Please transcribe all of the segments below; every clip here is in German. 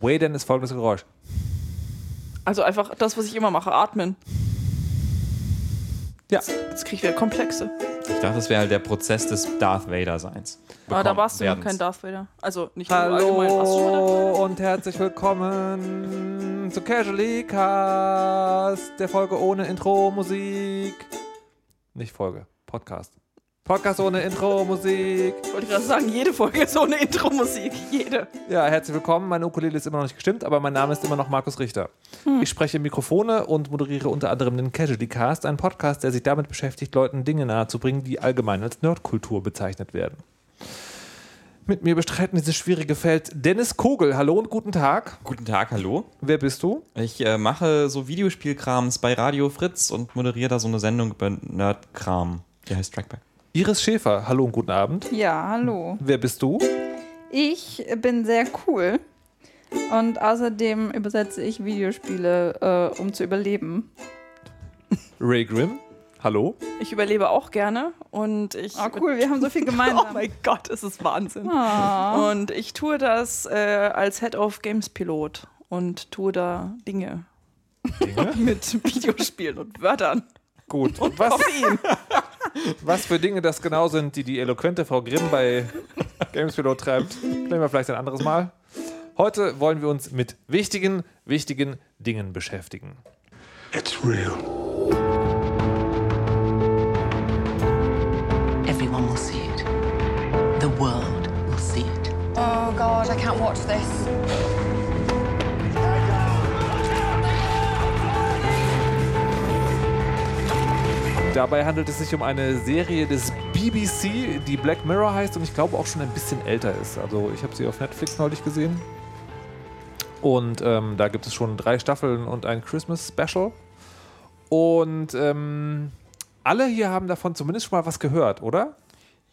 Way dann ist folgendes Geräusch. Also einfach das, was ich immer mache, atmen. Ja. Jetzt kriege ich wieder Komplexe. Ich dachte, das wäre halt der Prozess des Darth Vader-Seins. Aber da warst du noch kein Darth Vader. Also nicht nur allgemein. Warst du schon mal Darth Hallo und herzlich willkommen zu Casually Cast, der Folge ohne Intro-Musik. Nicht Folge, Podcast. Podcast ohne Intro-Musik. Wollte ich gerade sagen, jede Folge ist ohne Intro-Musik. Jede. Ja, herzlich willkommen. Meine Ukulele ist immer noch nicht gestimmt, aber mein Name ist immer noch Markus Richter. Ich spreche Mikrofone und moderiere unter anderem den Casually Cast, einen Podcast, der sich damit beschäftigt, Leuten Dinge nahezubringen, die allgemein als Nerdkultur bezeichnet werden. Mit mir bestreiten dieses schwierige Feld Dennis Kogel. Hallo und guten Tag. Guten Tag, hallo. Wer bist du? Ich äh, mache so Videospielkrams bei Radio Fritz und moderiere da so eine Sendung über Nerdkram. Die heißt Trackback. Iris Schäfer. Hallo und guten Abend. Ja, hallo. Wer bist du? Ich bin sehr cool. Und außerdem übersetze ich Videospiele, äh, um zu überleben. Ray Grimm. Hallo. Ich überlebe auch gerne und ich. Oh, cool, wir haben so viel Oh gemeinsam. mein Gott, es ist Wahnsinn. Ah. Und ich tue das äh, als Head of Games Pilot und tue da Dinge Dinge? mit Videospielen und Wörtern. Gut. Was, Koffein. was für Dinge das genau sind, die die eloquente Frau Grimm bei Gamespilot treibt, klären wir vielleicht ein anderes Mal. Heute wollen wir uns mit wichtigen, wichtigen Dingen beschäftigen. It's real. Everyone will see it. The world will see it. Oh god, I can't watch this. Dabei handelt es sich um eine Serie des BBC, die Black Mirror heißt und ich glaube auch schon ein bisschen älter ist. Also ich habe sie auf Netflix neulich gesehen. Und ähm, da gibt es schon drei Staffeln und ein Christmas Special. Und ähm, alle hier haben davon zumindest schon mal was gehört, oder?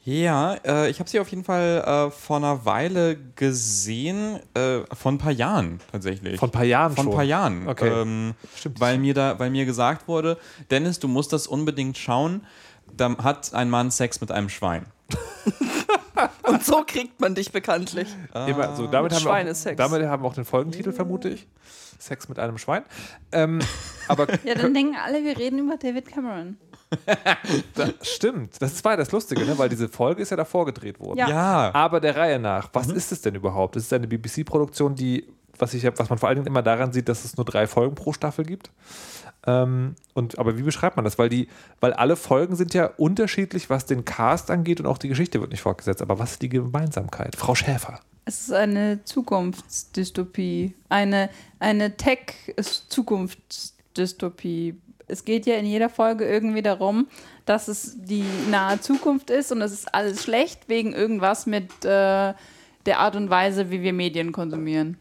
Ja, äh, ich habe sie auf jeden Fall äh, vor einer Weile gesehen, äh, vor ein paar Jahren tatsächlich. Von ein paar Jahren Von schon. ein paar Jahren. Okay. Ähm, Stimmt. Weil mir, da, weil mir gesagt wurde, Dennis, du musst das unbedingt schauen. Da hat ein Mann Sex mit einem Schwein. Und so kriegt man dich bekanntlich. Immer so. Damit haben, wir auch, Schweinesex. damit haben wir auch den Folgentitel, vermute ich. Sex mit einem Schwein. Ähm, aber Ja, dann denken alle, wir reden über David Cameron. da, stimmt, das war das Lustige, ne? weil diese Folge ist ja davor gedreht worden. Ja. Ja. Aber der Reihe nach, was ist es denn überhaupt? Es ist eine BBC-Produktion, die, was, ich, was man vor allen Dingen immer daran sieht, dass es nur drei Folgen pro Staffel gibt. Ähm, und, aber wie beschreibt man das? Weil, die, weil alle Folgen sind ja unterschiedlich, was den Cast angeht und auch die Geschichte wird nicht fortgesetzt. Aber was ist die Gemeinsamkeit? Frau Schäfer. Es ist eine Zukunftsdystopie. Eine, eine Tech-Zukunftsdystopie. Es geht ja in jeder Folge irgendwie darum, dass es die nahe Zukunft ist und es ist alles schlecht wegen irgendwas mit äh, der Art und Weise, wie wir Medien konsumieren.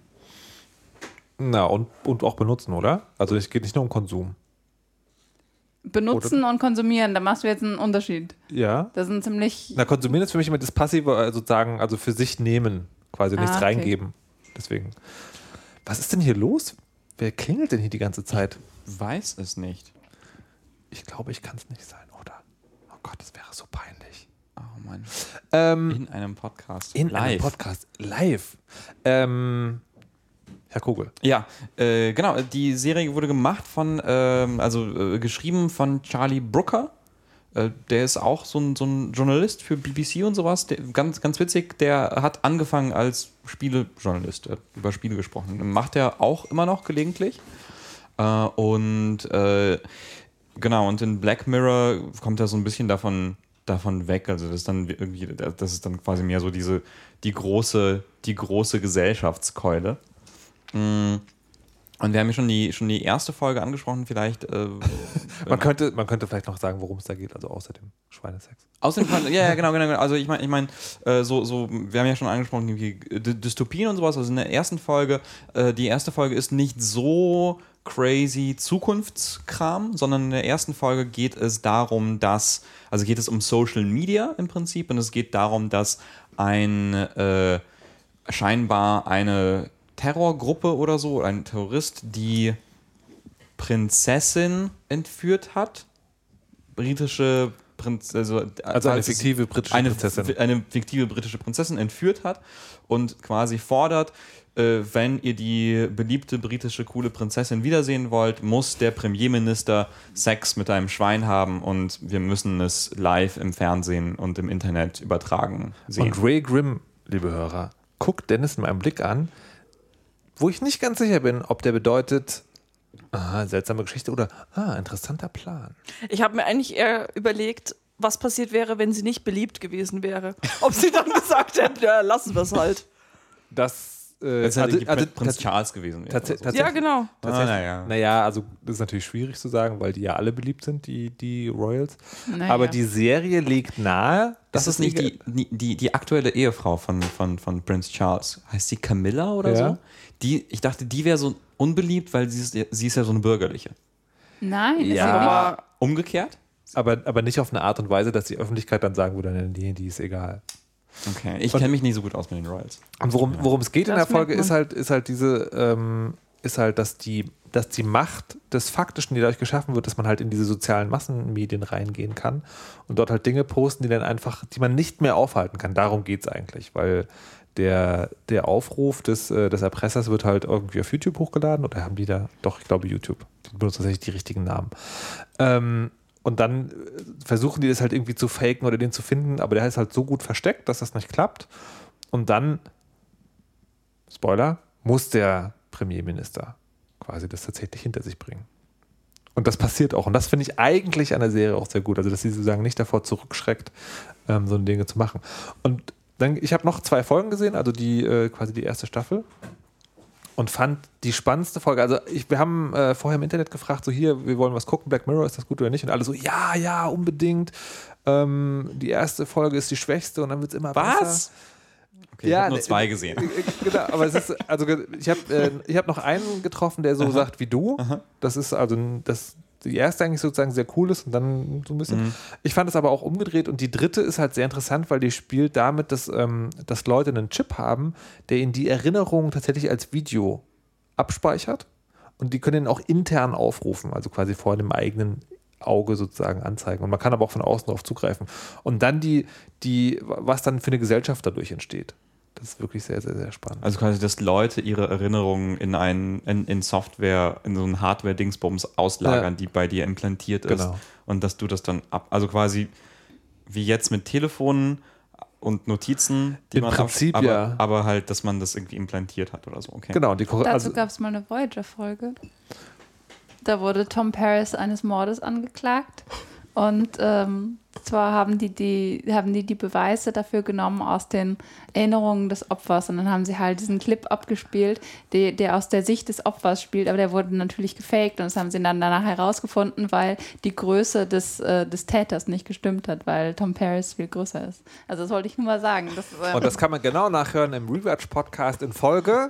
Na, und, und auch benutzen, oder? Also es geht nicht nur um Konsum. Benutzen und konsumieren, da machst du jetzt einen Unterschied. Ja. Das sind ziemlich. Na, konsumieren ist für mich immer das Passive, also sozusagen, also für sich nehmen, quasi nichts Ah, okay. reingeben. Deswegen. Was ist denn hier los? Wer klingelt denn hier die ganze Zeit? Weiß es nicht. Ich glaube, ich kann es nicht sein, oder? Oh Gott, das wäre so peinlich. Oh Mann. Ähm, In einem Podcast. in einem Live. Podcast live. Ähm, Herr Kogel. Ja, äh, genau. Die Serie wurde gemacht von, ähm, also äh, geschrieben von Charlie Brooker. Äh, der ist auch so ein, so ein Journalist für BBC und sowas. Der, ganz, ganz witzig, der hat angefangen als Spielejournalist, äh, über Spiele gesprochen. Macht er auch immer noch gelegentlich. Äh, und äh, genau, und in Black Mirror kommt er so ein bisschen davon, davon weg. Also das ist dann irgendwie, das ist dann quasi mehr so diese, die große, die große Gesellschaftskeule. Mm. Und wir haben ja schon die, schon die erste Folge angesprochen, vielleicht. Äh, Man könnte, man könnte vielleicht noch sagen, worum es da geht, also außer dem Schweinesex. Außerdem, fand- ja, ja, genau, genau. genau. Also ich meine, ich meine, äh, so, so, wir haben ja schon angesprochen, irgendwie D Dystopien und sowas. Also in der ersten Folge, äh, die erste Folge ist nicht so crazy Zukunftskram, sondern in der ersten Folge geht es darum, dass, also geht es um Social Media im Prinzip und es geht darum, dass ein äh, scheinbar eine Terrorgruppe oder so, ein Terrorist, die Prinzessin entführt hat. Britische Prinz, also, Also eine fiktive britische eine, Prinzessin. eine fiktive britische Prinzessin entführt hat und quasi fordert, äh, wenn ihr die beliebte britische coole Prinzessin wiedersehen wollt, muss der Premierminister Sex mit einem Schwein haben und wir müssen es live im Fernsehen und im Internet übertragen sehen. Und Ray Grimm, liebe Hörer, guckt Dennis in meinem Blick an, wo ich nicht ganz sicher bin, ob der bedeutet, aha, seltsame Geschichte oder ah, interessanter Plan. Ich habe mir eigentlich eher überlegt, was passiert wäre, wenn sie nicht beliebt gewesen wäre. Ob sie dann gesagt hätten, ja, lassen wir es halt. Das äh, Jetzt hätte also- also Prinz Charles gewesen. so. tatsächlich- Ja, genau. Ah, naja. Naja, also das ist natürlich schwierig zu sagen, weil die ja alle beliebt sind, die, die Royals. Naja. Aber die Serie legt nahe, Das dass ist nicht die, die, die, die aktuelle Ehefrau von, von, von Prinz Charles. Heißt sie Camilla oder Ja. so? Die, ich dachte, die wäre so unbeliebt, weil sie ist, sie ist ja so eine bürgerliche. Nein, ist Ja. Aber Umgekehrt? aber, aber nicht auf eine Art und Weise, dass die Öffentlichkeit dann sagen würde, nee, die ist egal. Okay. Ich kenne mich nicht so gut aus mit den Royals. Und worum, worum es geht in Das der Folge ist halt, ist halt diese, ähm, ist halt, dass die, dass die Macht des Faktischen, die dadurch geschaffen wird, dass man halt in diese sozialen Massenmedien reingehen kann und dort halt Dinge posten, die dann einfach, die man nicht mehr aufhalten kann. Darum geht es eigentlich, weil der, der Aufruf des, äh, des Erpressers wird halt irgendwie auf YouTube hochgeladen oder haben die da, doch, ich glaube YouTube. Die benutzen tatsächlich die richtigen Namen. Ähm, und dann äh, versuchen die das halt irgendwie zu faken oder den zu finden, aber der ist halt so gut versteckt, dass das nicht klappt. Und dann Spoiler, muss der Premierminister quasi das tatsächlich hinter sich bringen. Und das passiert auch. Und das finde ich eigentlich an der Serie auch sehr gut. Also, dass sie sozusagen nicht davor zurückschreckt, ähm, so Dinge zu machen. Und dann, ich habe noch zwei Folgen gesehen, also die äh, quasi die erste Staffel. Und fand die spannendste Folge. Also, ich, wir haben äh, vorher im Internet gefragt, so hier, wir wollen was gucken, Black Mirror, ist das gut oder nicht? Und alle so, ja, ja, unbedingt. Ähm, die erste Folge ist die schwächste und dann wird es immer besser. Okay, ich Ja, habe nur ne- zwei gesehen. Äh, Genau, aber es ist, also ich habe äh, ich hab noch einen getroffen, der so sagt wie du. Das ist also das die erste eigentlich sozusagen sehr cool ist und dann so ein bisschen. Ich fand es aber auch umgedreht und die dritte ist halt sehr interessant, weil die spielt damit, dass, ähm, dass Leute einen Chip haben, der ihnen die Erinnerungen tatsächlich als Video abspeichert und die können ihn auch intern aufrufen, also quasi vor dem eigenen Auge sozusagen anzeigen. Und man kann aber auch von außen darauf zugreifen. Und dann die, die, was dann für eine Gesellschaft dadurch entsteht. Das ist wirklich sehr, sehr, sehr spannend. Also quasi, dass Leute ihre Erinnerungen in, ein, in, in Software, in so einen Hardware-Dingsbums auslagern, Ja. die bei dir implantiert ist. Genau. Und dass du das dann ab, also quasi wie jetzt mit Telefonen und Notizen, die Im man Prinzip, auf, aber, ja. aber halt, dass man das irgendwie implantiert hat oder so. Okay. Genau, die Dazu also, gab es mal eine Voyager-Folge. Da wurde Tom Paris eines Mordes angeklagt. Und ähm, zwar haben die, die, haben die die Beweise dafür genommen aus den Erinnerungen des Opfers. Und dann haben sie halt diesen Clip abgespielt, der, der aus der Sicht des Opfers spielt. Aber der wurde natürlich gefaked. Und das haben sie dann danach herausgefunden, weil die Größe des, äh, des Täters nicht gestimmt hat, weil Tom Paris viel größer ist. Also das wollte ich nur mal sagen. Das, ähm, und das kann man genau nachhören im Rewatch-Podcast in Folge.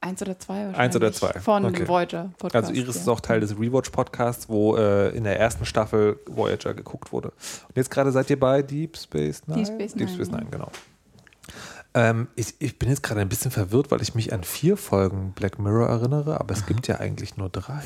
Eins oder zwei wahrscheinlich. Eins oder zwei. Von Okay. dem Voyager-Podcast. Also Iris ja. ist auch Teil des Rewatch-Podcasts, wo äh, in der ersten Staffel Voyager geguckt wurde. Und jetzt gerade seid ihr bei Deep Space Nine? Deep Space Deep Nine, Space ja. Nine, genau. Ähm, ich, ich bin jetzt gerade ein bisschen verwirrt, weil ich mich an vier Folgen Black Mirror erinnere, aber es gibt ja eigentlich nur drei.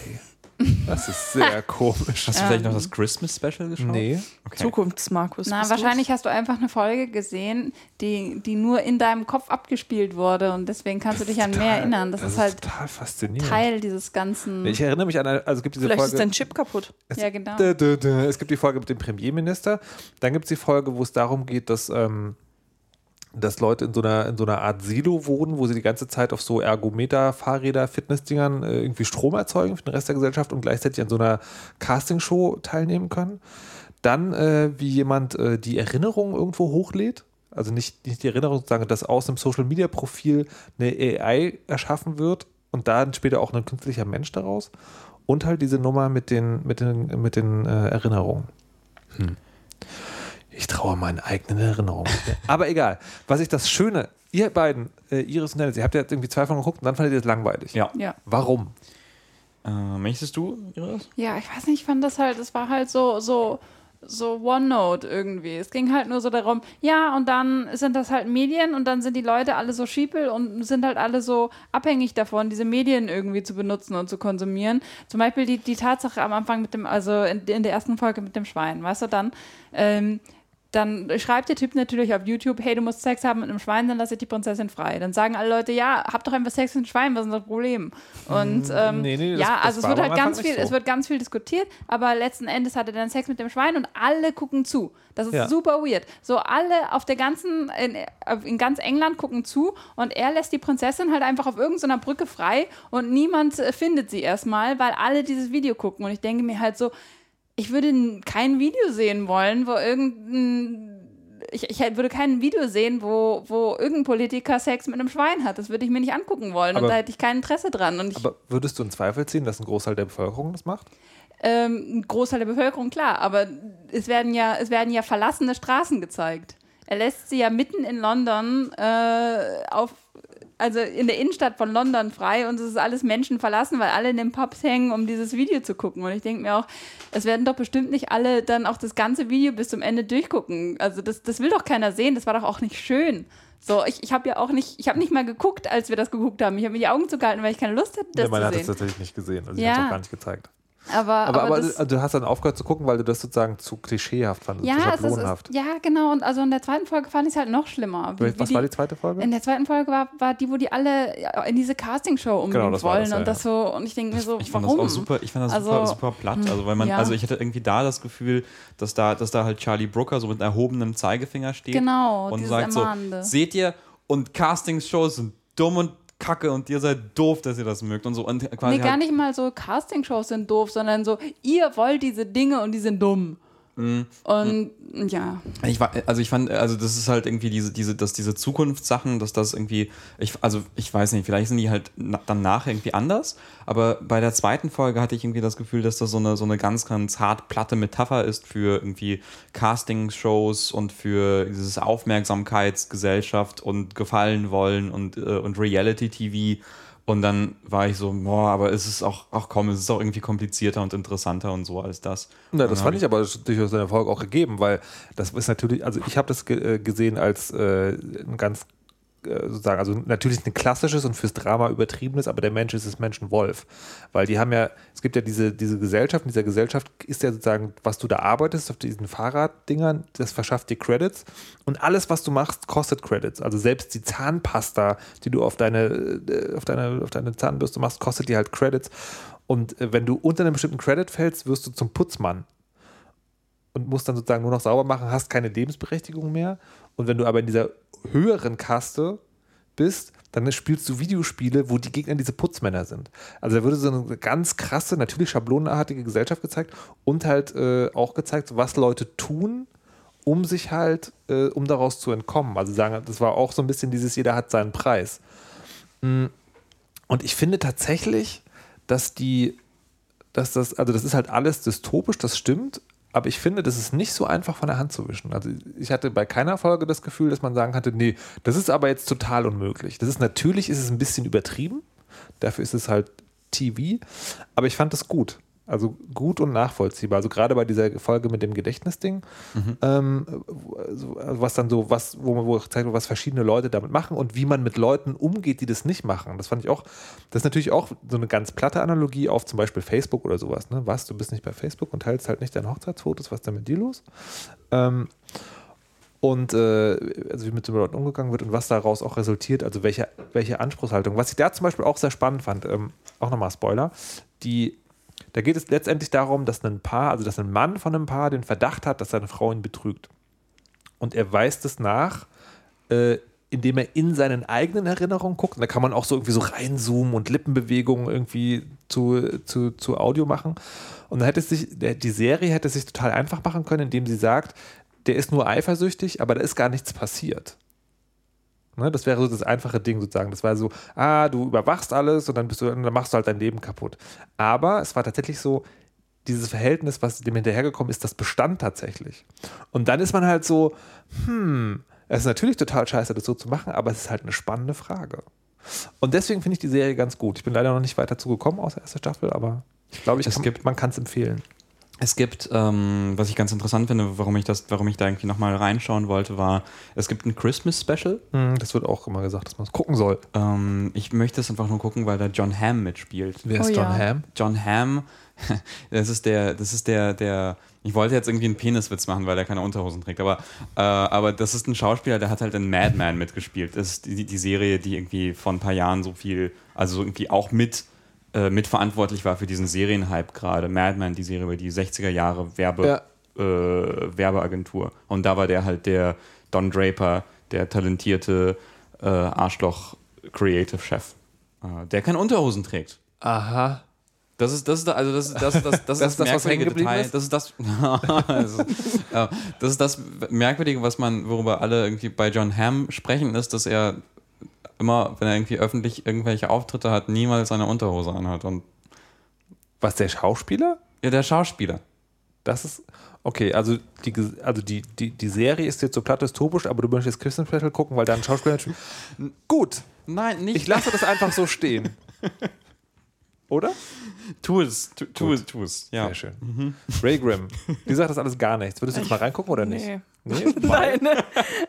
Das ist sehr komisch. Hast du vielleicht noch das Christmas Special geschaut? Nee. Okay. Zukunftsmarkus. Na, bist du's? wahrscheinlich hast du einfach eine Folge gesehen, die, die nur in deinem Kopf abgespielt wurde und deswegen kannst du dich an mehr erinnern. Das, ist halt total faszinierend. Teil dieses ganzen. Ich erinnere mich an, eine, also es gibt diese Vielleicht ist Folge. dein Chip kaputt. ja, genau. Dö, dö, dö. Es gibt die Folge mit dem Premierminister. Dann gibt es die Folge, wo es darum geht, dass, ähm, dass Leute in so, einer, in so einer Art Silo wohnen, wo sie die ganze Zeit auf so Ergometer, Fahrräder, Fitnessdingern äh, irgendwie Strom erzeugen für den Rest der Gesellschaft und gleichzeitig an so einer Castingshow teilnehmen können. Dann, äh, wie jemand äh, die Erinnerungen irgendwo hochlädt. Also nicht, nicht die Erinnerung, sozusagen, dass aus einem Social Media Profil eine AI erschaffen wird und dann später auch ein künstlicher Mensch daraus. Und halt diese Nummer mit den, mit den, mit den äh, Erinnerungen. Hm. Ich traue meinen eigenen Erinnerungen. Aber egal. Was ich das Schöne, ihr beiden, äh, Iris und Dennis, ihr habt ja jetzt irgendwie zwei von geguckt und dann fandet ihr es langweilig. Ja. Ja. Warum? Äh, möchtest du, Iris? ja, ich weiß nicht, ich fand das halt, es war halt so, so, so OneNote irgendwie. Es ging halt nur so darum, ja, und dann sind das halt Medien und dann sind die Leute alle so schiepel und sind halt alle so abhängig davon, diese Medien irgendwie zu benutzen und zu konsumieren. Zum Beispiel die, die Tatsache am Anfang mit dem, also in, in der ersten Folge mit dem Schwein, weißt du, dann, ähm, dann schreibt der Typ natürlich auf YouTube, hey, du musst Sex haben mit einem Schwein, dann lass ich die Prinzessin frei. Dann sagen alle Leute, ja, hab doch einfach Sex mit einem Schwein, was ist das Problem? Und ähm, nee, nee, das- ja, also es wird halt ganz viel, so. es wird ganz viel diskutiert, aber letzten Endes hat er dann Sex mit dem Schwein und alle gucken zu. Das ist Ja. super weird. So alle auf der ganzen, in, in ganz England gucken zu und er lässt die Prinzessin halt einfach auf irgendeiner Brücke frei und niemand äh, findet sie erstmal, weil alle dieses Video gucken. Und ich denke mir halt so, ich würde kein Video sehen wollen, wo irgendein ich, ich würde kein Video sehen, wo, wo irgendein Politiker Sex mit einem Schwein hat. Das würde ich mir nicht angucken wollen Aber- und da hätte ich kein Interesse dran. Ich, Aber würdest du in Zweifel ziehen, dass ein Großteil der Bevölkerung das macht? ähm, ein Großteil der Bevölkerung, klar, aber es werden ja, es werden ja verlassene Straßen gezeigt. Er lässt sie ja mitten in London äh, auf, also in der Innenstadt von London frei und es ist alles Menschen verlassen, weil alle in den Pubs hängen, um dieses Video zu gucken. Und ich denke mir auch, es werden doch bestimmt nicht alle dann auch das ganze Video bis zum Ende durchgucken. Also das, das will doch keiner sehen, das war doch auch nicht schön. So, ich, ich habe ja auch nicht, ich habe nicht mal geguckt, als wir das geguckt haben. Ich habe mir die Augen zugehalten, weil ich keine Lust hatte, das Der Mann zu hat es sehen. tatsächlich nicht gesehen. Also ich Ja. habe es auch gar nicht gezeigt. Aber, Aber, aber, das, also du hast dann aufgehört zu gucken, weil du das sozusagen zu klischeehaft fandest, zu Ja, es ist, schablonenhaft. es, ja, genau. Und also in der zweiten Folge fand ich es halt noch schlimmer. Wie- Was wie war die zweite Folge? In der zweiten Folge war, war die, wo die alle in diese Castingshow unbedingt Genau, das war wollen das, ja, und das so und ich denke mir so, Ich fand warum? das auch super, ich fand das Also, super, super platt. Also, weil man, ja. also ich hatte irgendwie da das Gefühl, dass da, dass da halt Charlie Brooker so mit erhobenem Zeigefinger steht Genau, und sagt Ermahnende. so, seht ihr, und Castingshows sind dumm und kacke und ihr seid doof, dass ihr das mögt und so. Und quasi Nee, gar halt, nicht mal so Castingshows sind doof, sondern so, ihr wollt diese Dinge und die sind dumm. Mhm. Und ja, Ich war, also ich fand, also das ist halt irgendwie diese, diese, dass diese Zukunftssachen, dass das irgendwie, ich, also ich weiß nicht, vielleicht sind die halt nachher irgendwie anders, aber bei der zweiten Folge hatte ich irgendwie das Gefühl, dass das so eine, so eine ganz, ganz hart platte Metapher ist für irgendwie Casting-Shows und für dieses Aufmerksamkeitsgesellschaft und Gefallen wollen und, äh, und Reality-TV. Und dann war ich so, boah, aber es ist auch, ach komm, es ist auch irgendwie komplizierter und interessanter und so als das. Na, das fand ich aber durchaus in der Folge auch gegeben, weil das ist natürlich, also ich habe das ge äh, gesehen als äh, ein ganz sozusagen, also natürlich ein klassisches und fürs Drama übertriebenes, aber der Mensch ist des Menschen Wolf. Weil die haben ja, es gibt ja diese, diese Gesellschaft, in dieser Gesellschaft ist ja sozusagen, was du da arbeitest auf diesen Fahrraddingern, das verschafft dir Credits und alles, was du machst, kostet Credits. Also selbst die Zahnpasta, die du auf deine, äh, auf deine, auf deine Zahnbürste machst, kostet dir halt Credits. Und äh, wenn du unter einem bestimmten Credit fällst, wirst du zum Putzmann und musst dann sozusagen nur noch sauber machen, hast keine Lebensberechtigung mehr. Und wenn du aber in dieser höheren Kaste bist, dann spielst du Videospiele, wo die Gegner diese Putzmänner sind. Also da würde so eine ganz krasse, natürlich schablonenartige Gesellschaft gezeigt und halt äh, auch gezeigt, was Leute tun, um sich halt, äh, um daraus zu entkommen. Also sagen, das war auch so ein bisschen dieses, jeder hat seinen Preis. Mm. Und ich finde tatsächlich, dass die, dass das, also das ist halt alles dystopisch, das stimmt, aber ich finde, das ist nicht so einfach von der Hand zu wischen. Also ich hatte bei keiner Folge das Gefühl, dass man sagen konnte, nee, das ist aber jetzt total unmöglich. Das ist natürlich, ist es ein bisschen übertrieben, dafür ist es halt TV, aber ich fand das gut. Also gut und nachvollziehbar. Also gerade bei dieser Folge mit dem Gedächtnisding, ähm, also was dann so, was, wo man wo zeigt, was verschiedene Leute damit machen und wie man mit Leuten umgeht, die das nicht machen. Das fand ich auch, das ist natürlich auch so eine ganz platte Analogie auf zum Beispiel Facebook oder sowas. Ne? Was, du bist nicht bei Facebook und teilst halt nicht deine Hochzeitsfotos, was ist denn mit dir los? Ähm, und äh, also wie mit den Leuten umgegangen wird und was daraus auch resultiert, also welche, welche Anspruchshaltung. Was ich da zum Beispiel auch sehr spannend fand, ähm, auch nochmal Spoiler, die, da geht es letztendlich darum, dass ein Paar, also dass ein Mann von einem Paar den Verdacht hat, dass seine Frau ihn betrügt. Und er weist es nach, äh, indem er in seinen eigenen Erinnerungen guckt. Und da kann man auch so irgendwie so reinzoomen und Lippenbewegungen irgendwie zu, zu, zu Audio machen. Und dann hätte sich, die Serie hätte es sich total einfach machen können, indem sie sagt, der ist nur eifersüchtig, aber da ist gar nichts passiert. Ne, das wäre so das einfache Ding sozusagen. Das war so, ah, du überwachst alles und dann bist du, dann machst du halt dein Leben kaputt. Aber es war tatsächlich so, dieses Verhältnis, was dem hinterhergekommen ist, das bestand tatsächlich. Und dann ist man halt so, hm, es ist natürlich total scheiße, das so zu machen, aber es ist halt eine spannende Frage. Und deswegen finde ich die Serie ganz gut. Ich bin leider noch nicht weiter zugekommen aus der ersten Staffel, aber ich glaube, ich Es kann, gibt- man kann es empfehlen. Es gibt, ähm, was ich ganz interessant finde, warum ich das, warum ich da irgendwie nochmal reinschauen wollte, war, es gibt ein Christmas Special. Hm, Das wird auch immer gesagt, dass man es gucken soll. Ähm, ich möchte es einfach nur gucken, weil da John Hamm mitspielt. Wer Oh ist John ja. Hamm? John Hamm, das ist der, das ist der, der, ich wollte jetzt irgendwie einen Peniswitz machen, weil er keine Unterhosen trägt, aber, äh, aber das ist ein Schauspieler, der hat halt in Madman mitgespielt. Das ist die, die Serie, die irgendwie vor ein paar Jahren so viel, also irgendwie auch mit, äh, mitverantwortlich war für diesen Serienhype gerade. Madman, die Serie über die 60er Jahre Werbe, äh, Werbeagentur. Und da war der halt der Don Draper, der talentierte äh, Arschloch-Creative-Chef, äh, der keine Unterhosen trägt. Aha. Das ist, das ist, also das ist, das, das, das, Das ist das, was hängen merkwürdige geblieben Detail. ist? Das ist das, das, ist, ja, das ist das Merkwürdige, was man, worüber alle irgendwie bei John Hamm sprechen, ist, dass er immer, wenn er irgendwie öffentlich irgendwelche Auftritte hat, niemals seine Unterhose anhat. Und Was, der Schauspieler? ja, der Schauspieler. Das ist. Okay, also die, Ges- also die, die, die Serie ist jetzt so platt dystopisch, aber du möchtest Christian Special gucken, weil da ein Schauspieler natürlich. Gut, Nein, nicht. ich lasse das einfach so stehen. Oder? tu es, tu, es, tu es. Ja. Sehr schön. Ray Grimm. Die sagt das alles gar nichts. Würdest du jetzt mal reingucken oder nicht? Nee. Nee? Nein.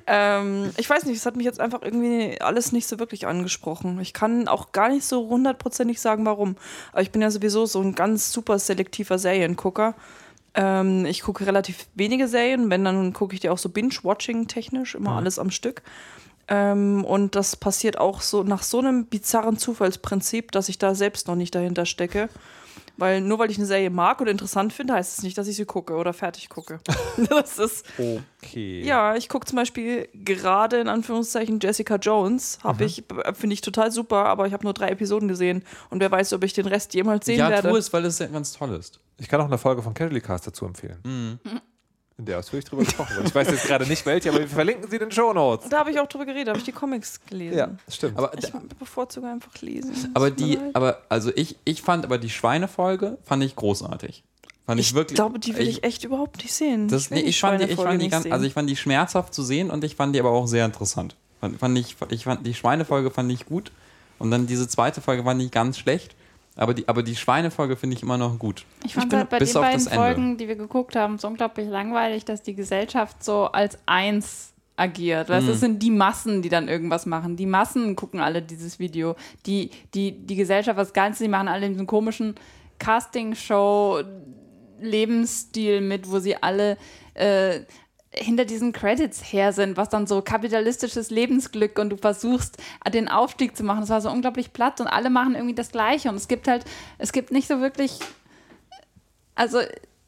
ähm, ich weiß nicht, es hat mich jetzt einfach irgendwie alles nicht so wirklich angesprochen. Ich kann auch gar nicht so hundertprozentig sagen, warum. Aber ich bin ja sowieso so ein ganz super selektiver Seriengucker. Ähm, ich gucke relativ wenige Serien, wenn, dann gucke ich die auch so Binge-Watching technisch, immer alles am Stück. Ähm, und das passiert auch so nach so einem bizarren Zufallsprinzip, dass ich da selbst noch nicht dahinter stecke. Weil nur weil ich eine Serie mag oder interessant finde, heißt es nicht, dass ich sie gucke oder fertig gucke. das ist, Okay. ja, ich gucke zum Beispiel gerade in Anführungszeichen Jessica Jones. Habe ich, finde ich total super, aber ich habe nur drei Episoden gesehen und wer weiß, ob ich den Rest jemals sehen Ja, werde. tu es, weil es ja ganz toll ist. Ich kann auch eine Folge von Casually Cast dazu empfehlen. Mhm. In der ausführlich drüber gesprochen wird. Ich weiß jetzt gerade nicht welche, aber wir verlinken sie in den Show Notes. Da habe ich auch drüber geredet, habe ich die Comics gelesen. Ja, stimmt. Aber, Ich bevorzuge einfach lesen. aber die, aber, also ich, ich fand aber die Schweinefolge, fand ich großartig. Fand ich, ich wirklich. glaube, die will ich, echt überhaupt nicht sehen. Das, will nee, ich, fand die, ich, fand die ganz, also ich fand die schmerzhaft zu sehen und ich fand die aber auch sehr interessant. Fand, fand ich, ich fand die Schweinefolge fand ich gut und dann diese zweite Folge fand ich ganz schlecht. Aber die, aber die Schweinefolge finde ich immer noch gut. Ich fand bin halt bei bis den beiden das Ende. Folgen, die wir geguckt haben, so unglaublich langweilig, dass die Gesellschaft so als eins agiert. Weißt, Mhm. Es sind die Massen, die dann irgendwas machen. Die Massen gucken alle dieses Video. Die, die, die Gesellschaft, das Ganze, die machen alle diesen komischen Casting-Show Lebensstil mit, wo sie alle äh, hinter diesen Credits her sind, was dann so kapitalistisches Lebensglück und du versuchst, den Aufstieg zu machen. Das war so unglaublich platt und alle machen irgendwie das Gleiche und es gibt halt, es gibt nicht so wirklich, also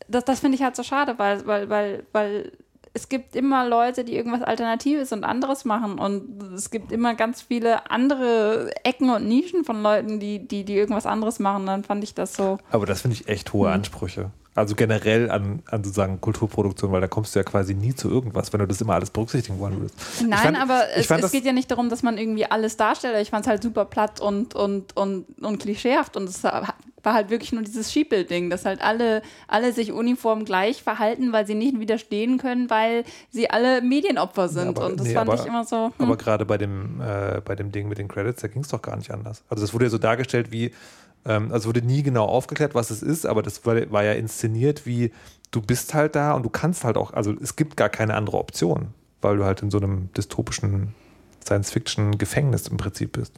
das, das finde ich halt so schade, weil, weil, weil, weil es gibt immer Leute, die irgendwas Alternatives und anderes machen und es gibt immer ganz viele andere Ecken und Nischen von Leuten, die, die, die irgendwas anderes machen. Dann fand ich das so. Aber das finde ich echt hohe Ansprüche. Also generell an, an sozusagen Kulturproduktion, weil da kommst du ja quasi nie zu irgendwas, wenn du das immer alles berücksichtigen wollen würdest. Nein, fand- aber es, es geht ja nicht darum, dass man irgendwie alles darstellt. Ich fand es halt super platt und, und, und, und klischeehaft und es war halt wirklich nur dieses Schiepel-Ding, dass halt alle, alle sich uniform gleich verhalten, weil sie nicht widerstehen können, weil sie alle Medienopfer sind. aber- und das nee, fand aber- ich immer so. Hm. Aber gerade bei dem, äh, bei dem Ding mit den Credits, da ging es doch gar nicht anders. Also das wurde ja so dargestellt wie, ähm, also wurde nie genau aufgeklärt, was es ist, aber das war, war ja inszeniert wie, du bist halt da und du kannst halt auch, also es gibt gar keine andere Option, weil du halt in so einem dystopischen Science-Fiction-Gefängnis im Prinzip bist.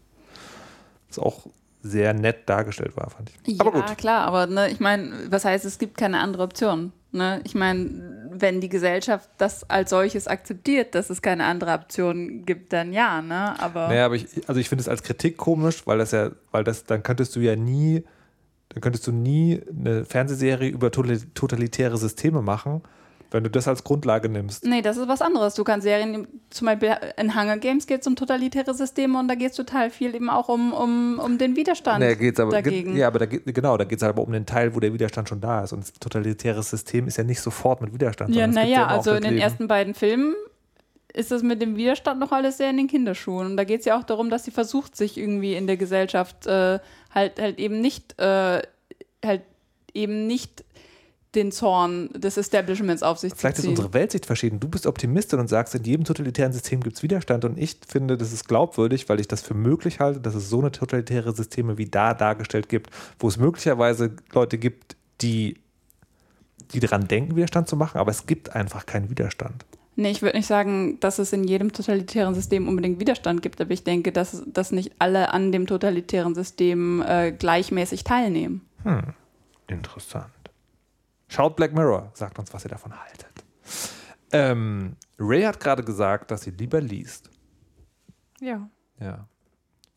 Das auch sehr nett dargestellt war, fand ich. Ja, aber gut. klar, aber ne, ich meine, was heißt, es gibt keine andere Option? Ne? Ich meine, wenn die Gesellschaft das als solches akzeptiert, dass es keine andere Option gibt, dann ja, ne? Aber Naja, aber ich, also ich finde es als Kritik komisch, weil das ja, weil das, dann könntest du ja nie, dann könntest du nie eine Fernsehserie über totali- totalitäre Systeme machen, wenn du das als Grundlage nimmst. Nee, das ist was anderes. Du kannst Serien, zum Beispiel in Hunger Games geht es um totalitäre Systeme und da geht es total viel eben auch um, um, um den Widerstand Nee, geht's aber, dagegen. Ja, aber da, geht- genau, da geht es aber um den Teil, wo der Widerstand schon da ist. Und ein totalitäres System ist ja nicht sofort mit Widerstand. Ja, naja, auch also in den Leben. ersten beiden Filmen ist das mit dem Widerstand noch alles sehr in den Kinderschuhen. Und da geht es ja auch darum, dass sie versucht, sich irgendwie in der Gesellschaft äh, halt, halt eben nicht, äh, halt eben nicht den Zorn des Establishments auf sich Vielleicht zu ist ziehen. unsere Weltsicht verschieden. Du bist Optimistin und sagst, in jedem totalitären System gibt es Widerstand. Und ich finde, das ist glaubwürdig, weil ich das für möglich halte, dass es so eine totalitäre Systeme wie da dargestellt gibt, wo es möglicherweise Leute gibt, die die daran denken, Widerstand zu machen, aber es gibt einfach keinen Widerstand. Nee, ich würde nicht sagen, dass es in jedem totalitären System unbedingt Widerstand gibt, aber ich denke, dass, dass nicht alle an dem totalitären System äh, gleichmäßig teilnehmen. Interessant. Schaut Black Mirror, sagt uns, was ihr davon haltet. Ähm, Ray hat gerade gesagt, dass sie lieber liest. Ja. Ja.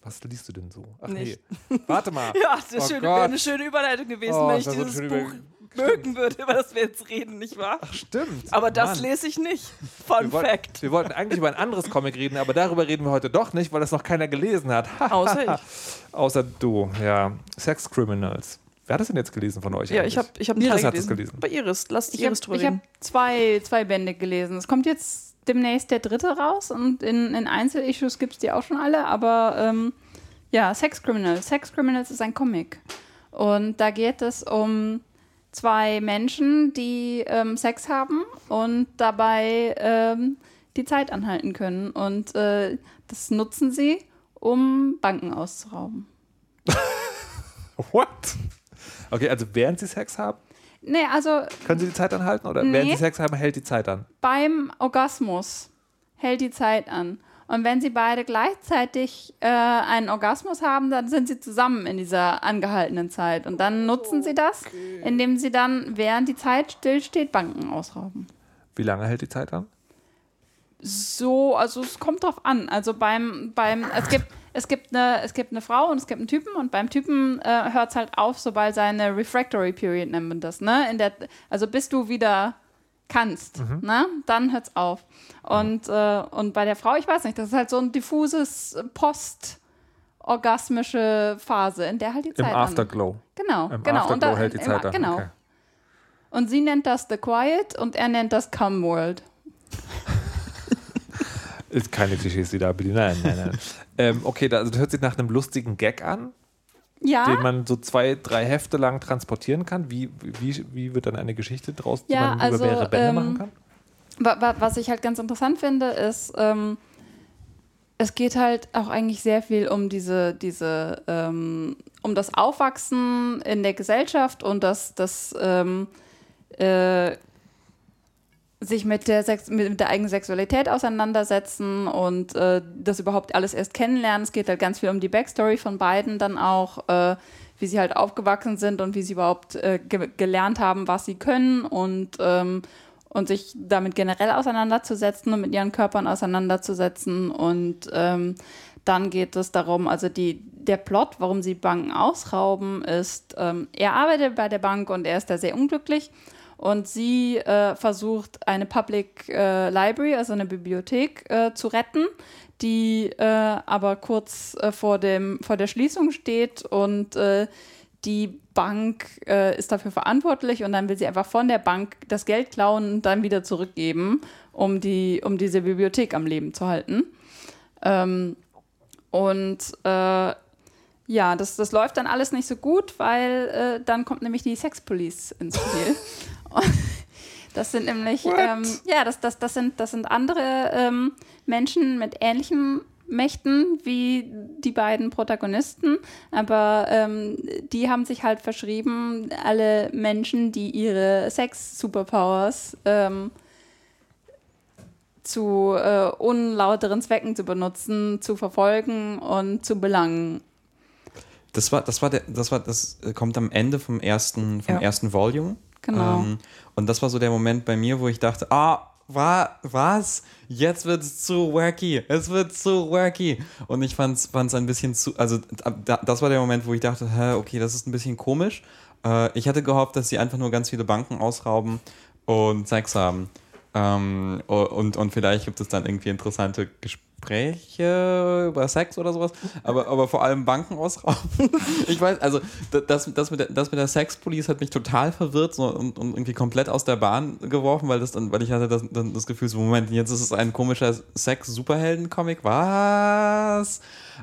Was liest du denn so? Ach Nicht. nee. Warte mal. Ja, das Oh wäre eine schöne Überleitung gewesen, Oh, wenn ich dieses Buch mögen würde, über das wir jetzt reden, nicht wahr? Stimmt. Aber das Mann. lese ich nicht. Fun wir wollten, Fact. wir wollten eigentlich über ein anderes Comic reden, aber darüber reden wir heute doch nicht, weil das noch keiner gelesen hat. Außer ich. Außer du, ja. Sex Criminals. Wer hat das denn jetzt gelesen von euch? Ja, eigentlich? ich habe ich hab einen Iris Teil hat es gelesen. gelesen. Bei Iris. Lasst Ich Iris habe drüber hab reden. zwei, zwei Bände gelesen. Es kommt jetzt demnächst der dritte raus und in, in Einzelissues gibt es die auch schon alle, aber ähm, ja, Sex Criminals. Sex Criminals ist ein Comic. Und da geht es um zwei Menschen, die ähm, Sex haben und dabei ähm, die Zeit anhalten können. Und äh, das nutzen sie, um Banken auszurauben. What? Okay, also während sie Sex haben, Nee, also können sie die Zeit anhalten? Oder Nee. während sie Sex haben, hält die Zeit an? beim Orgasmus hält die Zeit an. Und wenn sie beide gleichzeitig äh, einen Orgasmus haben, dann sind sie zusammen in dieser angehaltenen Zeit. Und dann nutzen sie das, indem sie dann, während die Zeit stillsteht, Banken ausrauben. Wie lange hält die Zeit an? So, also es kommt drauf an. Also beim, beim es gibt, es gibt eine, es gibt eine Frau und es gibt einen Typen und beim Typen äh, hört es halt auf, sobald seine Refractory Period nennt man das, ne? In der, also bis du wieder kannst, ne? Dann hört es auf. Und, äh, und bei der Frau, ich weiß nicht, das ist halt so ein diffuses post-orgasmische Phase, in der halt die Im Zeit an. Afterglow. Genau, Im genau. Afterglow und da, hält die im- Zeit an. Genau. Okay. Und sie nennt das The Quiet und er nennt das Come World. Ist keine Klischees, die da bedienen. Nein, nein, nein. ähm, okay, also das hört sich nach einem lustigen Gag an, Ja. den man so zwei, drei Hefte lang transportieren kann. Wie, wie, wie wird dann eine Geschichte draus, die Ja, man also, über mehrere Bände ähm, machen kann? Wa- wa- Was ich halt ganz interessant finde, ist, ähm, es geht halt auch eigentlich sehr viel um diese, diese, ähm, um das Aufwachsen in der Gesellschaft und das, das ähm, äh, sich mit der, Sex mit der eigenen Sexualität auseinandersetzen und äh, das überhaupt alles erst kennenlernen. Es geht halt ganz viel um die Backstory von beiden dann auch, äh, wie sie halt aufgewachsen sind und wie sie überhaupt äh, ge gelernt haben, was sie können und, ähm, und sich damit generell auseinanderzusetzen und mit ihren Körpern auseinanderzusetzen. Und ähm, dann geht es darum, also die, der Plot, warum sie Banken ausrauben, ist, ähm, er arbeitet bei der Bank und er ist da sehr unglücklich. Und sie äh, versucht, eine Public äh, Library, also eine Bibliothek, äh, zu retten, die äh, aber kurz äh, vor, dem, vor der Schließung steht und äh, die Bank ist dafür verantwortlich und dann will sie einfach von der Bank das Geld klauen und dann wieder zurückgeben, um, die, um diese Bibliothek am Leben zu halten. Ähm, und ja, das, das läuft dann alles nicht so gut, weil äh, dann kommt nämlich die Sex Police ins Spiel. Das sind nämlich, ähm, ja, das, das, das, sind, das sind andere ähm, Menschen mit ähnlichen Mächten wie die beiden Protagonisten, aber ähm, die haben sich halt verschrieben, alle Menschen, die ihre Sex-Superpowers ähm, zu äh, unlauteren Zwecken zu benutzen, zu verfolgen und zu belangen. Das war, das war der, das war, das äh, kommt am Ende vom ersten, vom Ja. ersten Volume. Genau. Ähm, und das war so der Moment bei mir, wo ich dachte, ah, wa, was? Jetzt wird's zu wacky. Es wird zu wacky. Und ich fand's, fand's ein bisschen zu, also da, das war der Moment, wo ich dachte, hä, okay, das ist ein bisschen komisch. Äh, ich hatte gehofft, dass sie einfach nur ganz viele Banken ausrauben und Sex haben. Ähm, und, und vielleicht gibt es dann irgendwie interessante Gespräche über Sex oder sowas, aber, aber vor allem Banken ausrauben. ich weiß, also da- das, das, mit der, das mit der Sex-Police hat mich total verwirrt so, und, und irgendwie komplett aus der Bahn geworfen, weil, das dann, weil ich hatte das, dann das Gefühl, so Moment, jetzt ist es ein komischer Sex-Superhelden-Comic, was?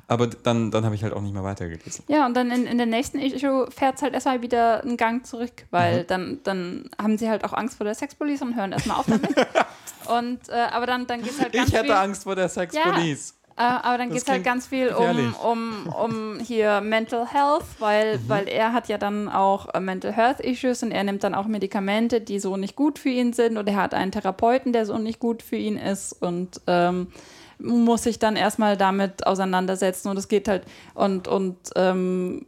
Aber dann, dann habe ich halt auch nicht mehr weitergelesen. Ja, und dann in, in der nächsten Issue fährt es halt erstmal wieder einen Gang zurück, weil dann, dann haben sie halt auch Angst vor der Sexpolice und hören erstmal auf damit. und, äh, aber dann, dann geht es halt ganz Ich hätte viel, Angst vor der Sex-Police. Äh, aber dann geht es halt ganz viel um, um, um hier Mental Health, weil, weil er hat ja dann auch äh, Mental Health Issues und er nimmt dann auch Medikamente, die so nicht gut für ihn sind und er hat einen Therapeuten, der so nicht gut für ihn ist und ähm, muss sich dann erstmal damit auseinandersetzen und es geht halt und, und ähm,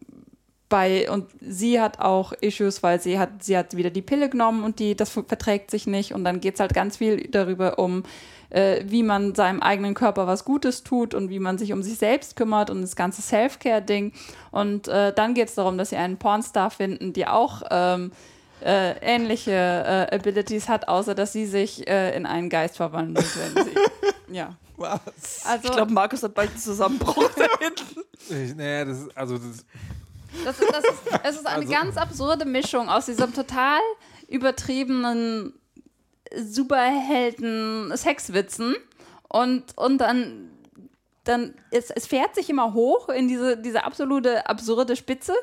bei und sie hat auch Issues, weil sie hat sie hat wieder die Pille genommen und die das verträgt sich nicht und dann geht es halt ganz viel darüber um äh, wie man seinem eigenen Körper was Gutes tut und wie man sich um sich selbst kümmert und das ganze Self-Care-Ding und äh, dann geht es darum, dass sie einen Pornstar finden, die auch ähm, äh, ähnliche äh, Abilities hat, außer dass sie sich äh, in einen Geist verwandelt, wenn sie ja. Was? Also Ich glaube, Markus hat bald einen Zusammenbruch da hinten. Ich, naja, das ist, also das, Das ist, das ist, es ist eine ganz absurde Mischung aus diesem total übertriebenen Superhelden-Sexwitzen und, und dann, dann es, es fährt sich immer hoch in diese, diese absolute absurde Spitze.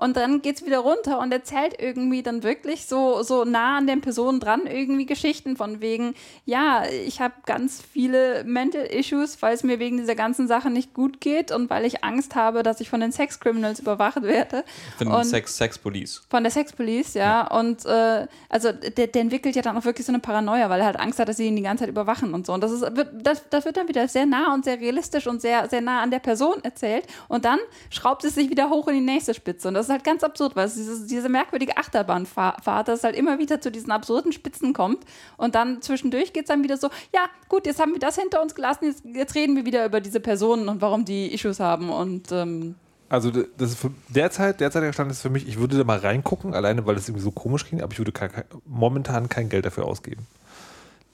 Und dann geht es wieder runter und erzählt irgendwie dann wirklich so, so nah an den Personen dran irgendwie Geschichten von wegen, ja, ich habe ganz viele Mental Issues, weil es mir wegen dieser ganzen Sache nicht gut geht und weil ich Angst habe, dass ich von den Sex Criminals überwacht werde. Von Und- Sex, Sex Police. Von der Sex Police, ja. Und äh, also der, der entwickelt ja dann auch wirklich so eine Paranoia, weil er halt Angst hat, dass sie ihn die ganze Zeit überwachen und so. Und das, ist, wird, das, das wird dann wieder sehr nah und sehr realistisch und sehr, sehr nah an der Person erzählt. Und dann schraubt es sich wieder hoch in die nächste Spitze. Und das ist halt ganz absurd, weil es dieses, diese merkwürdige Achterbahnfahrt, dass es halt immer wieder zu diesen absurden Spitzen kommt. Und dann zwischendurch geht es dann wieder so, ja, gut, jetzt haben wir das hinter uns gelassen, jetzt, jetzt reden wir wieder über diese Personen und warum die Issues haben. Und ähm, also das ist für derzeit, derzeitiger Stand ist für mich, ich würde da mal reingucken, alleine weil es irgendwie so komisch ging, aber ich würde kein, momentan kein Geld dafür ausgeben.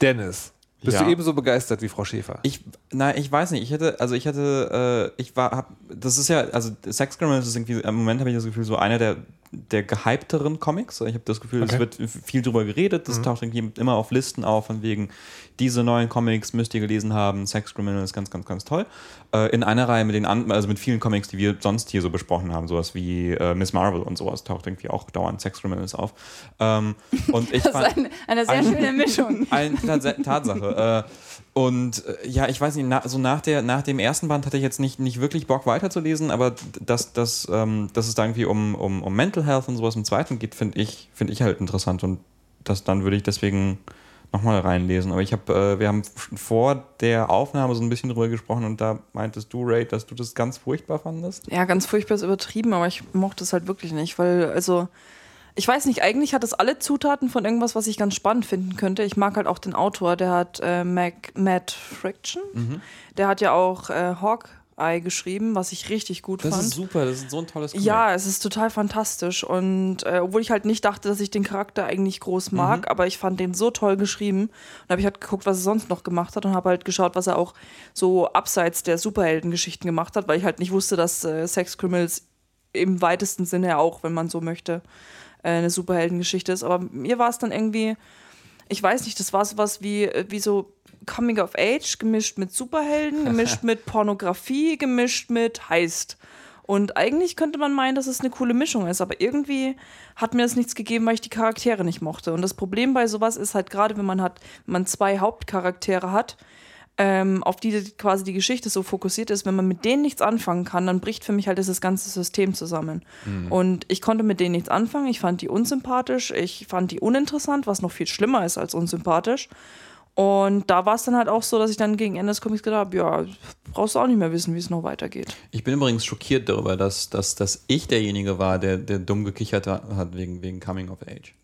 Dennis, bist Ja. du ebenso begeistert wie Frau Schäfer? Ich, nein, ich weiß nicht. Ich hätte, also ich hätte, äh, ich war, hab, das ist ja, also Sex Criminals ist irgendwie, im Moment habe ich das Gefühl, so einer der, der gehypteren Comics. Ich habe das Gefühl, es Okay. wird viel drüber geredet. Das taucht irgendwie immer auf Listen auf, von wegen, diese neuen Comics müsst ihr gelesen haben. Sex Criminals, ganz, ganz, ganz toll. Äh, in einer Reihe mit den anderen, also mit vielen Comics, die wir sonst hier so besprochen haben, sowas wie äh, Miss Marvel und sowas, taucht irgendwie auch dauernd Sex Criminals auf. Ähm, und ich das ist eine, eine sehr Ein- schöne Mischung. eine Tats Tatsache. äh, und äh, ja, ich weiß nicht, na, so nach, der, nach dem ersten Band hatte ich jetzt nicht, nicht wirklich Bock weiterzulesen, aber dass, dass, ähm, dass es da irgendwie um, um, um Mental Health und sowas im zweiten geht, finde ich, find ich halt interessant und das dann würde ich deswegen nochmal reinlesen. Aber ich habe, äh, wir haben vor der Aufnahme so ein bisschen drüber gesprochen und da meintest du, Ray, dass du das ganz furchtbar fandest. Ja, ganz furchtbar ist übertrieben, aber ich mochte es halt wirklich nicht, weil, also, ich weiß nicht, eigentlich hat es alle Zutaten von irgendwas, was ich ganz spannend finden könnte. Ich mag halt auch den Autor, der hat äh, Mac, Matt Friction, der hat ja auch äh, Hawkeye geschrieben, was ich richtig gut Das fand. ist super, das ist so ein tolles Comic. Ja, es ist total fantastisch. Und äh, obwohl ich halt nicht dachte, dass ich den Charakter eigentlich groß mag, aber ich fand den so toll geschrieben. Und habe ich halt geguckt, was er sonst noch gemacht hat und habe halt geschaut, was er auch so abseits der Superheldengeschichten gemacht hat, weil ich halt nicht wusste, dass äh, Sex Criminals im weitesten Sinne auch, wenn man so möchte, eine Superheldengeschichte ist. Aber mir war es dann irgendwie, ich weiß nicht, das war sowas wie, äh, wie so Coming of Age gemischt mit Superhelden, gemischt mit Pornografie, gemischt mit Heist. Und eigentlich könnte man meinen, dass es eine coole Mischung ist, aber irgendwie hat mir das nichts gegeben, weil ich die Charaktere nicht mochte. Und das Problem bei sowas ist halt gerade, wenn man hat, wenn man zwei Hauptcharaktere hat, ähm, auf die quasi die Geschichte so fokussiert ist, wenn man mit denen nichts anfangen kann, dann bricht für mich halt dieses ganze System zusammen. Und ich konnte mit denen nichts anfangen. Ich fand die unsympathisch, ich fand die uninteressant, was noch viel schlimmer ist als unsympathisch. Und da war es dann halt auch so, dass ich dann gegen Ende des Comics gedacht habe, ja, brauchst du auch nicht mehr wissen, wie es noch weitergeht. Ich bin übrigens schockiert darüber, dass, dass, dass ich derjenige war, der, der dumm gekichert hat wegen, wegen Coming of Age.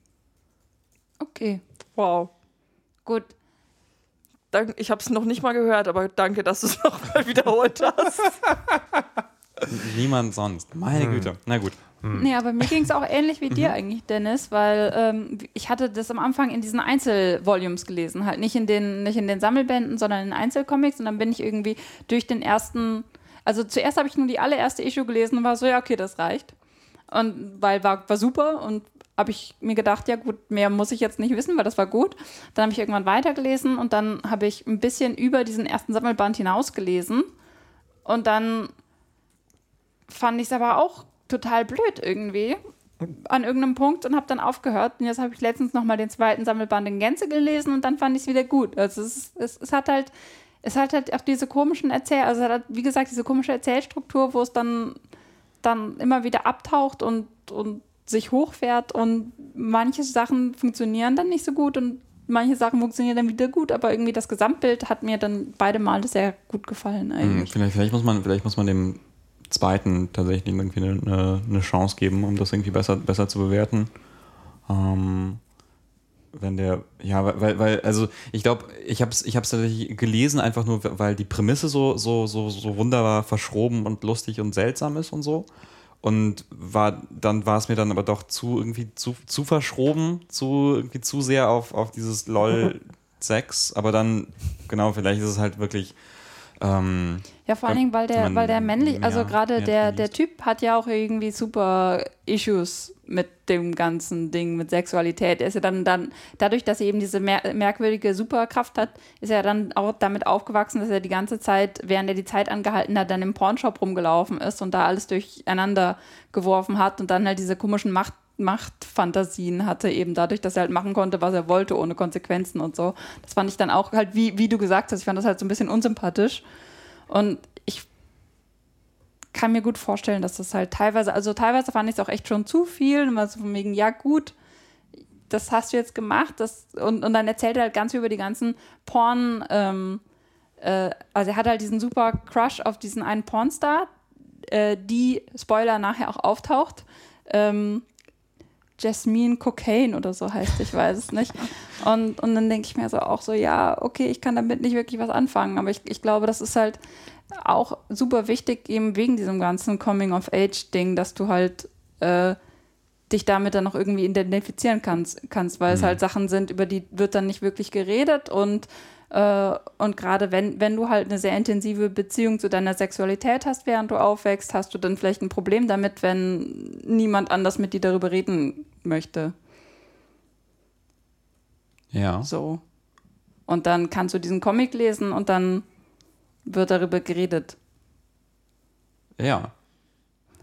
Okay, Wow. gut. Dank, ich habe es noch nicht mal gehört, aber danke, dass du es nochmal wiederholt hast. Niemand sonst. Meine Güte. Na gut. Nee, aber mir ging es auch ähnlich wie dir eigentlich, Dennis, weil ähm, ich hatte das am Anfang in diesen Einzelvolumes gelesen, halt nicht in den, nicht in den Sammelbänden, sondern in Einzelcomics und dann bin ich irgendwie durch den ersten, also zuerst habe ich nur die allererste Issue gelesen und war so, ja, okay, das reicht. Und weil war, war super und habe ich mir gedacht, ja gut, mehr muss ich jetzt nicht wissen, weil das war gut. Dann habe ich irgendwann weitergelesen und dann habe ich ein bisschen über diesen ersten Sammelband hinaus gelesen und dann fand ich es aber auch total blöd irgendwie an irgendeinem Punkt und habe dann aufgehört. Und jetzt habe ich letztens noch mal den zweiten Sammelband in Gänze gelesen und dann fand ich es wieder gut. Also es, es, es hat halt, es hat halt auch diese komischen Erzähl, also hat, wie gesagt, diese komische Erzählstruktur, wo es dann, dann immer wieder abtaucht und, und sich hochfährt und manche Sachen funktionieren dann nicht so gut und manche Sachen funktionieren dann wieder gut, aber irgendwie das Gesamtbild hat mir dann beide Male sehr gut gefallen Hm, eigentlich. vielleicht, vielleicht, muss man, vielleicht muss man dem zweiten tatsächlich irgendwie eine, eine Chance geben, um das irgendwie besser, besser zu bewerten. Ähm, wenn der, ja, weil, weil also ich glaube, ich habe es ich hab's tatsächlich gelesen, einfach nur, weil die Prämisse so, so, so, so wunderbar verschroben und lustig und seltsam ist und so. Und war, dann war es mir dann aber doch zu irgendwie zu, zu verschroben, zu, irgendwie zu sehr auf, auf dieses LOL 6. Aber dann, genau, vielleicht ist es halt wirklich. Ähm, Ja, vor allen Dingen, weil der, man weil der männlich, also gerade der, der Typ hat ja auch irgendwie super Issues mit dem ganzen Ding, mit Sexualität. Er ist ja dann, dann dadurch, dass er eben diese mer merkwürdige Superkraft hat, ist er dann auch damit aufgewachsen, dass er die ganze Zeit, während er die Zeit angehalten hat, dann im Pornshop rumgelaufen ist und da alles durcheinander geworfen hat und dann halt diese komischen Macht Machtfantasien hatte, eben dadurch, dass er halt machen konnte, was er wollte, ohne Konsequenzen und so. Das fand ich dann auch halt, wie, wie du gesagt hast, ich fand das halt so ein bisschen unsympathisch. Und ich kann mir gut vorstellen, dass das halt teilweise, also teilweise fand ich es auch echt schon zu viel, immer so von wegen, ja gut, das hast du jetzt gemacht, das, und, und dann erzählt er halt ganz viel über die ganzen Porn, ähm, äh, also er hat halt diesen super Crush auf diesen einen Pornstar, äh, die, Spoiler, nachher auch auftaucht, ähm, Jasmine Cocaine oder so heißt, ich weiß es nicht. Und, und dann denke ich mir so auch so, ja, okay, ich kann damit nicht wirklich was anfangen, aber ich, ich glaube, das ist halt auch super wichtig, eben wegen diesem ganzen Coming-of-Age-Ding, dass du halt äh, dich damit dann noch irgendwie identifizieren kannst, kannst weil es halt Sachen sind, über die wird dann nicht wirklich geredet und äh, und gerade wenn, wenn du halt eine sehr intensive Beziehung zu deiner Sexualität hast, während du aufwächst, hast du dann vielleicht ein Problem damit, wenn niemand anders mit dir darüber reden möchte. ja. So. Und dann kannst du diesen Comic lesen und dann wird darüber geredet. Ja.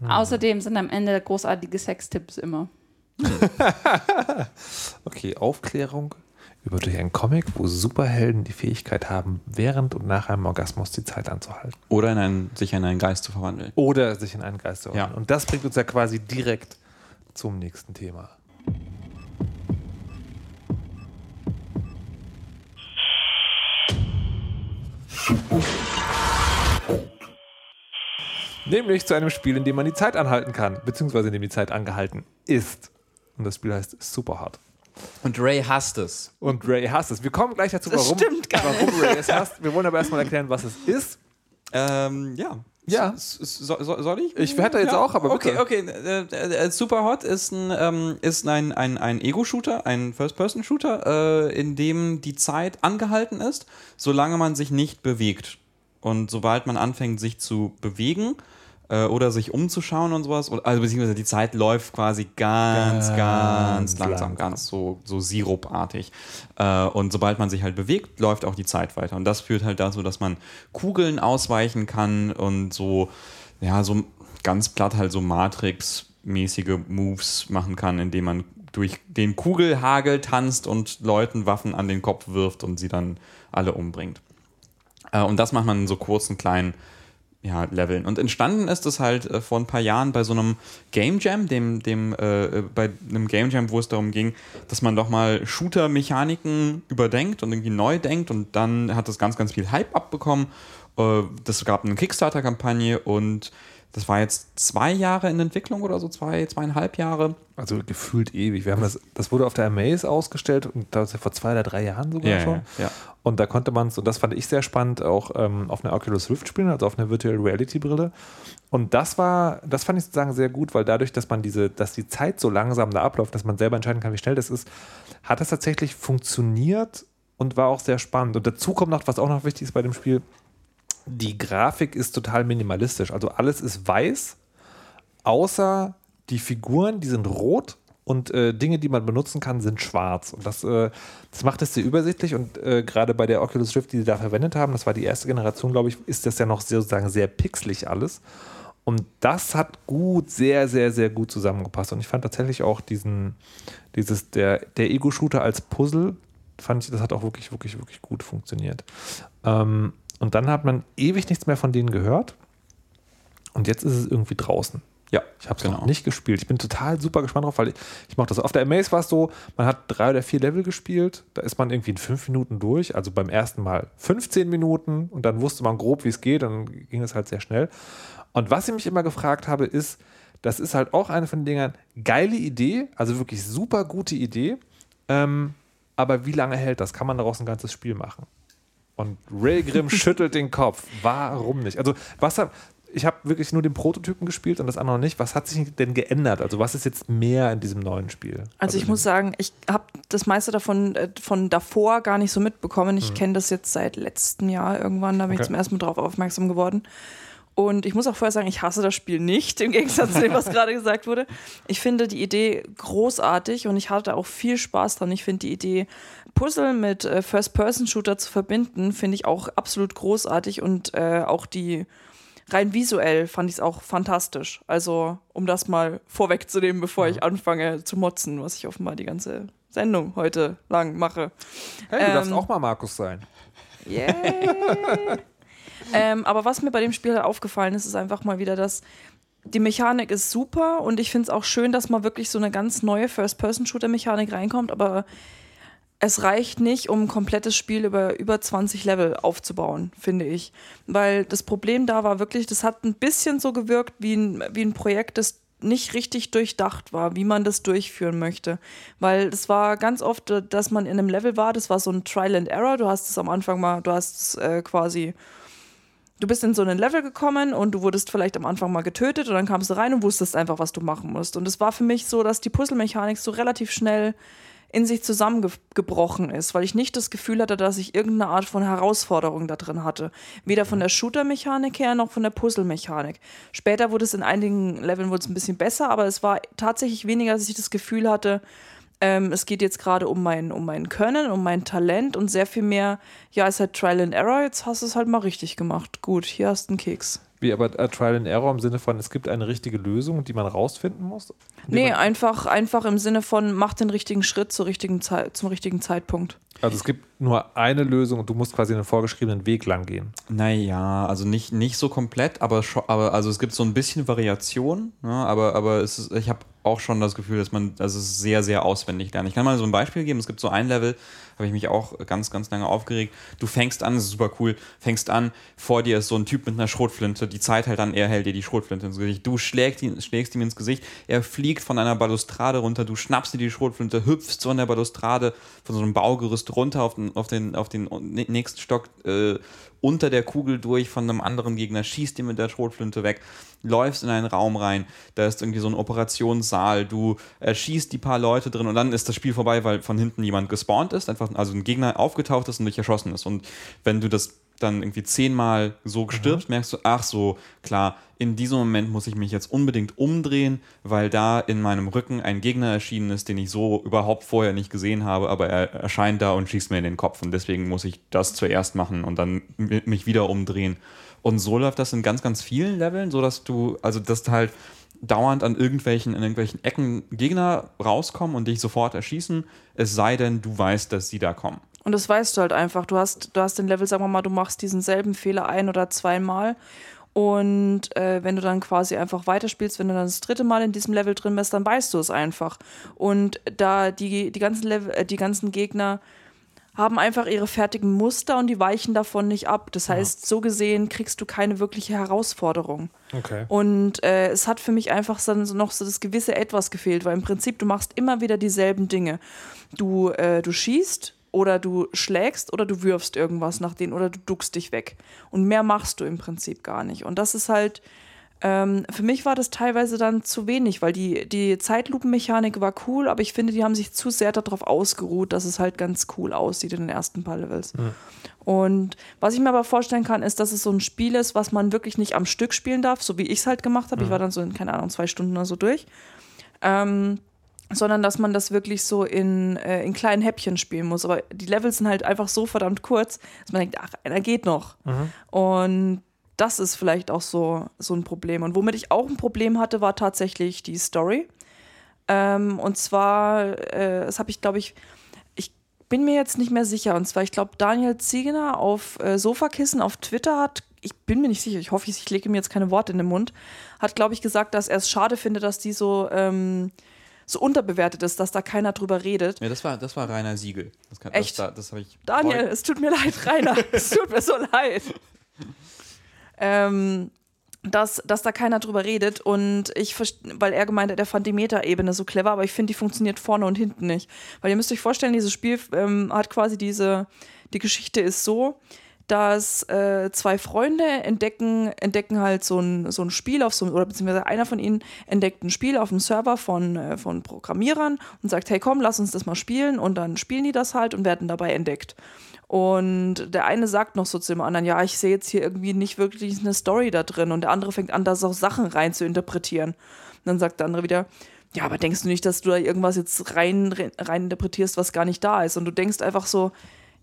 Außerdem sind am Ende großartige Sextipps immer. Okay, Aufklärung über durch einen Comic, wo Superhelden die Fähigkeit haben, während und nach einem Orgasmus die Zeit anzuhalten. Oder in einen, sich in einen Geist zu verwandeln. Oder sich in einen Geist zu Ja. verwandeln. Und das bringt uns ja quasi direkt zum nächsten Thema. Nämlich zu einem Spiel, in dem man die Zeit anhalten kann, beziehungsweise in dem die Zeit angehalten ist. Und das Spiel heißt Superhard. Und Ray hasst es. Und Ray hasst es. Wir kommen gleich dazu, Das warum, stimmt gar warum Ray es hasst. Wir wollen aber erstmal erklären, was es ist. Ähm, ja. Ja. So, so, soll ich? Ich hätte jetzt auch, aber Okay, bitte. okay. Äh, äh, äh, Superhot ist ein, ähm, ist ein, ein, ein Ego-Shooter, ein First-Person-Shooter, äh, in dem die Zeit angehalten ist, solange man sich nicht bewegt. Und sobald man anfängt, sich zu bewegen äh, oder sich umzuschauen und sowas, oder, also beziehungsweise die Zeit läuft quasi ganz, ganz, Ganz langsam, langsam. ganz so, so sirupartig. Äh, und sobald man sich halt bewegt, läuft auch die Zeit weiter. Und das führt halt dazu, dass man Kugeln ausweichen kann und so, ja, so ganz platt halt so Matrix-mäßige Moves machen kann, indem man durch den Kugelhagel tanzt und Leuten Waffen an den Kopf wirft und sie dann alle umbringt. Äh, und das macht man in so kurzen, kleinen ja, Leveln. Und entstanden ist es halt äh, vor ein paar Jahren bei so einem Game Jam, dem, dem, äh, bei einem Game Jam, wo es darum ging, dass man doch mal Shooter-Mechaniken überdenkt und irgendwie neu denkt und dann hat das ganz, ganz viel Hype abbekommen. Äh, das gab eine Kickstarter-Kampagne und das war jetzt zwei Jahre in Entwicklung oder so, zwei, zweieinhalb Jahre. Also gefühlt ewig. Wir haben das, das wurde auf der Amaze ausgestellt und das vor zwei oder drei Jahren sogar Ja, schon. ja, ja. Und da konnte man es, und das fand ich sehr spannend, auch ähm, auf einer Oculus Rift spielen, also auf einer Virtual Reality Brille. Und das war, das fand ich sozusagen sehr gut, weil dadurch, dass man diese, dass die Zeit so langsam da abläuft, dass man selber entscheiden kann, wie schnell das ist, hat das tatsächlich funktioniert und war auch sehr spannend. Und dazu kommt noch, was auch noch wichtig ist bei dem Spiel, die Grafik ist total minimalistisch. Also alles ist weiß, außer die Figuren, die sind rot und äh, Dinge, die man benutzen kann, sind schwarz. Und das, äh, das macht es sehr übersichtlich und äh, gerade bei der Oculus Rift, die sie da verwendet haben, das war die erste Generation, glaube ich, ist das ja noch sehr, sozusagen sehr pixelig alles. Und das hat gut, sehr, sehr, sehr gut zusammengepasst. Und ich fand tatsächlich auch diesen, dieses, der, der Ego-Shooter als Puzzle, fand ich, das hat auch wirklich, wirklich, wirklich gut funktioniert. Ähm, und dann hat man ewig nichts mehr von denen gehört. Und jetzt ist es irgendwie draußen. Ja, Ich habe es genau. noch nicht gespielt. Ich bin total super gespannt drauf, weil ich, ich mache das. Auf der Amaze war es so, man hat drei oder vier Level gespielt. Da ist man irgendwie in fünf Minuten durch. Also beim ersten Mal 15 Minuten und dann wusste man grob, wie es geht. Dann ging es halt sehr schnell. Und was ich mich immer gefragt habe, ist, das ist halt auch eine von den Dingern, geile Idee, also wirklich super gute Idee. Ähm, aber wie lange hält das? Kann man daraus ein ganzes Spiel machen? Und Ray Grimm schüttelt den Kopf. Warum nicht? Also, was hab, ich habe wirklich nur den Prototypen gespielt und das andere noch nicht. Was hat sich denn geändert? Also, was ist jetzt mehr in diesem neuen Spiel? Also ich muss sagen, ich habe das meiste davon äh, von davor gar nicht so mitbekommen. Ich kenne das jetzt seit letztem Jahr irgendwann, da bin ich Okay. zum ersten Mal drauf aufmerksam geworden. Und ich muss auch vorher sagen, ich hasse das Spiel nicht, im Gegensatz zu dem, was gerade gesagt wurde. Ich finde die Idee großartig und ich hatte auch viel Spaß dran. Ich finde die Idee, Puzzle mit äh, First-Person-Shooter zu verbinden, finde ich auch absolut großartig und äh, auch die rein visuell fand ich es auch fantastisch. Also, um das mal vorwegzunehmen, bevor ich anfange zu motzen, was ich offenbar die ganze Sendung heute lang mache. Hey, du darfst ähm, auch mal Markus sein. Yay! ähm, aber was mir bei dem Spiel halt aufgefallen ist, ist einfach mal wieder, dass die Mechanik ist super und ich finde es auch schön, dass mal wirklich so eine ganz neue First-Person-Shooter-Mechanik reinkommt, aber es reicht nicht, um ein komplettes Spiel über über 20 Level aufzubauen, finde ich. Weil das Problem da war wirklich, das hat ein bisschen so gewirkt wie ein, wie ein Projekt, das nicht richtig durchdacht war, wie man das durchführen möchte. Weil es war ganz oft, äh, dass man in einem Level war, das war so ein Trial and Error. Du hast es am Anfang mal, du hast es äh, quasi du bist in so ein Level gekommen und du wurdest vielleicht am Anfang mal getötet und dann kamst du rein und wusstest einfach, was du machen musst. Und es war für mich so, dass die Puzzle-Mechanik so relativ schnell in sich zusammengebrochen ist, weil ich nicht das Gefühl hatte, dass ich irgendeine Art von Herausforderung da drin hatte. Weder von der Shooter-Mechanik her noch von der Puzzle-Mechanik. Später wurde es in einigen Leveln wurde es ein bisschen besser, aber es war tatsächlich weniger, dass ich das Gefühl hatte, ähm, es geht jetzt gerade um mein, um mein Können, um mein Talent und sehr viel mehr, ja, es ist halt Trial and Error, jetzt hast du es halt mal richtig gemacht. Gut, hier hast du einen Keks. Wie aber äh, Trial and Error im Sinne von, es gibt eine richtige Lösung, die man rausfinden muss? Nee, einfach, einfach im Sinne von, mach den richtigen Schritt zur richtigen Zeit, zum richtigen Zeitpunkt. Also es gibt nur eine Lösung und du musst quasi einen vorgeschriebenen Weg lang gehen. Naja, also nicht, nicht so komplett, aber, aber also es gibt so ein bisschen Variation, ne, aber, aber ist, ich habe auch schon das Gefühl, dass man also es sehr, sehr auswendig lernt. Ich kann mal so ein Beispiel geben. Es gibt so ein Level, habe ich mich auch ganz, ganz lange aufgeregt. Du fängst an, das ist super cool, fängst an, vor dir ist so ein Typ mit einer Schrotflinte, die Zeit halt an, er hält dir die Schrotflinte ins Gesicht. Du schlägst ihn, schlägst ihm ins Gesicht, er fliegt von einer Balustrade runter, du schnappst dir die Schrotflinte, hüpfst von der Balustrade, von so einem Baugerüst runter auf den, auf den, auf den nächsten Stock, äh, unter der Kugel durch von einem anderen Gegner, schießt ihn mit der Schrotflinte weg, läufst in einen Raum rein, da ist irgendwie so ein Operationssaal, du erschießt die paar Leute drin und dann ist das Spiel vorbei, weil von hinten jemand gespawnt ist, einfach also ein Gegner aufgetaucht ist und dich erschossen ist. Und wenn du das dann irgendwie zehnmal so stirbst, merkst du, ach so, klar, in diesem Moment muss ich mich jetzt unbedingt umdrehen, weil da in meinem Rücken ein Gegner erschienen ist, den ich so überhaupt vorher nicht gesehen habe, aber er erscheint da und schießt mir in den Kopf und deswegen muss ich das zuerst machen und dann mi- mich wieder umdrehen. Und so läuft das in ganz, ganz vielen Leveln, so dass du, also dass du halt dauernd an irgendwelchen, in irgendwelchen Ecken Gegner rauskommen und dich sofort erschießen, es sei denn, du weißt, dass sie da kommen. Und das weißt du halt einfach. Du hast, du hast den Level, sagen wir mal, du machst diesen selben Fehler ein oder zweimal. Und äh, wenn du dann quasi einfach weiterspielst, wenn du dann das dritte Mal in diesem Level drin bist, dann weißt du es einfach. Und da die, die, ganzen, Level, äh, die ganzen Gegner haben einfach ihre fertigen Muster und die weichen davon nicht ab. Das heißt, so gesehen kriegst du keine wirkliche Herausforderung. Okay. Und äh, es hat für mich einfach so, so noch so das gewisse Etwas gefehlt, weil im Prinzip du machst immer wieder dieselben Dinge. Du, äh, du schießt oder du schlägst oder du wirfst irgendwas nach denen oder du duckst dich weg. Und mehr machst du im Prinzip gar nicht. Und das ist halt, ähm, für mich war das teilweise dann zu wenig, weil die, die Zeitlupenmechanik war cool, aber ich finde, die haben sich zu sehr darauf ausgeruht, dass es halt ganz cool aussieht in den ersten paar Levels. Und was ich mir aber vorstellen kann, ist, dass es so ein Spiel ist, was man wirklich nicht am Stück spielen darf, so wie ich es halt gemacht habe. Ich war dann so in, keine Ahnung, zwei Stunden oder so durch. Ähm, sondern dass man das wirklich so in, äh, in kleinen Häppchen spielen muss. Aber die Levels sind halt einfach so verdammt kurz, dass man denkt, ach, einer geht noch. Und das ist vielleicht auch so, so ein Problem. Und womit ich auch ein Problem hatte, war tatsächlich die Story. Ähm, und zwar, äh, das habe ich, glaube ich, ich bin mir jetzt nicht mehr sicher. Und zwar, ich glaube, Daniel Ziegener auf äh, Sofakissen auf Twitter hat, ich bin mir nicht sicher, ich hoffe, ich lege mir jetzt keine Worte in den Mund, hat, glaube ich, gesagt, dass er es schade findet, dass die so, ähm, so unterbewertet ist, dass da keiner drüber redet. Ja, das war, das war Rainer Siegel. Das kann, Echt? Das, das ich. Daniel, es tut mir leid, Rainer. es tut mir so leid. Ähm, dass, dass da keiner drüber redet und ich, weil er gemeint hat, er fand die Meta-Ebene so clever, aber ich finde, die funktioniert vorne und hinten nicht. Weil ihr müsst euch vorstellen, dieses Spiel ähm, hat quasi diese, die Geschichte ist so, dass äh, zwei Freunde entdecken, entdecken halt so ein, so ein Spiel auf so einem, oder beziehungsweise einer von ihnen entdeckt ein Spiel auf dem Server von, äh, von Programmierern und sagt, hey komm, lass uns das mal spielen und dann spielen die das halt und werden dabei entdeckt. Und der eine sagt noch so zu dem anderen, ja, ich sehe jetzt hier irgendwie nicht wirklich eine Story da drin. Und der andere fängt an, da so Sachen rein zu interpretieren. Und dann sagt der andere wieder, ja, aber denkst du nicht, dass du da irgendwas jetzt rein, rein interpretierst, was gar nicht da ist? Und du denkst einfach so,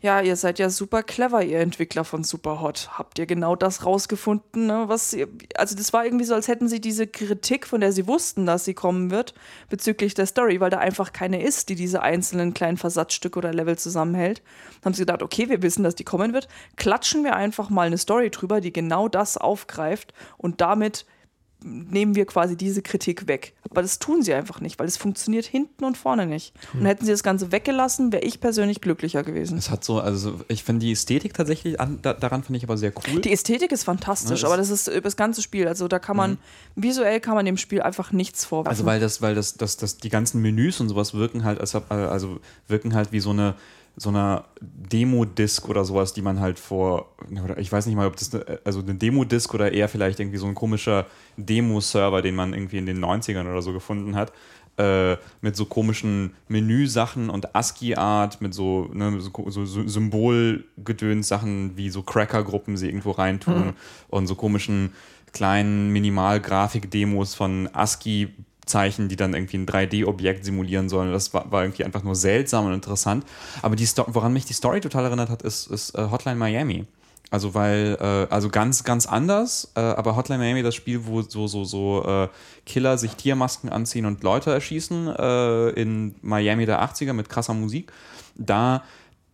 ja, ihr seid ja super clever, ihr Entwickler von Superhot. Habt ihr genau das rausgefunden, ne, was ihr, also das war irgendwie so, als hätten sie diese Kritik, von der sie wussten, dass sie kommen wird, bezüglich der Story, weil da einfach keine ist, die diese einzelnen kleinen Versatzstücke oder Level zusammenhält. Dann haben sie gedacht, okay, wir wissen, dass die kommen wird, klatschen wir einfach mal eine Story drüber, die genau das aufgreift und damit nehmen wir quasi diese Kritik weg. Aber das tun sie einfach nicht, weil es funktioniert hinten und vorne nicht. Und hätten sie das Ganze weggelassen, wäre ich persönlich glücklicher gewesen. Es hat so, also ich finde die Ästhetik tatsächlich, an, da, daran finde ich aber sehr cool. Die Ästhetik ist fantastisch, Ja, aber das ist das ganze Spiel. Also da kann man, visuell kann man dem Spiel einfach nichts vorwerfen. Also weil das, weil das, das, das, die ganzen Menüs und sowas wirken halt, als, ob- also wirken halt wie so eine so einer Demo-Disc oder sowas, die man halt vor, ich weiß nicht mal, ob das, eine, also eine Demo-Disc oder eher vielleicht irgendwie so ein komischer Demo-Server, den man irgendwie in den 90ern oder so gefunden hat, äh, mit so komischen Menüsachen und ASCII-Art, mit so, ne, so, so, Symbolgedöns-Sachen, wie so Cracker-Gruppen sie irgendwo reintun und so komischen kleinen Minimal-Grafik-Demos von ASCII Zeichen, die dann irgendwie ein 3D-Objekt simulieren sollen. Das war, war irgendwie einfach nur seltsam und interessant. Aber die woran mich die Story total erinnert hat, ist, ist äh, Hotline Miami. Also weil, äh, also ganz, ganz anders, äh, aber Hotline Miami, das Spiel, wo so, so, so äh, Killer sich Tiermasken anziehen und Leute erschießen, äh, in Miami der 80er mit krasser Musik, da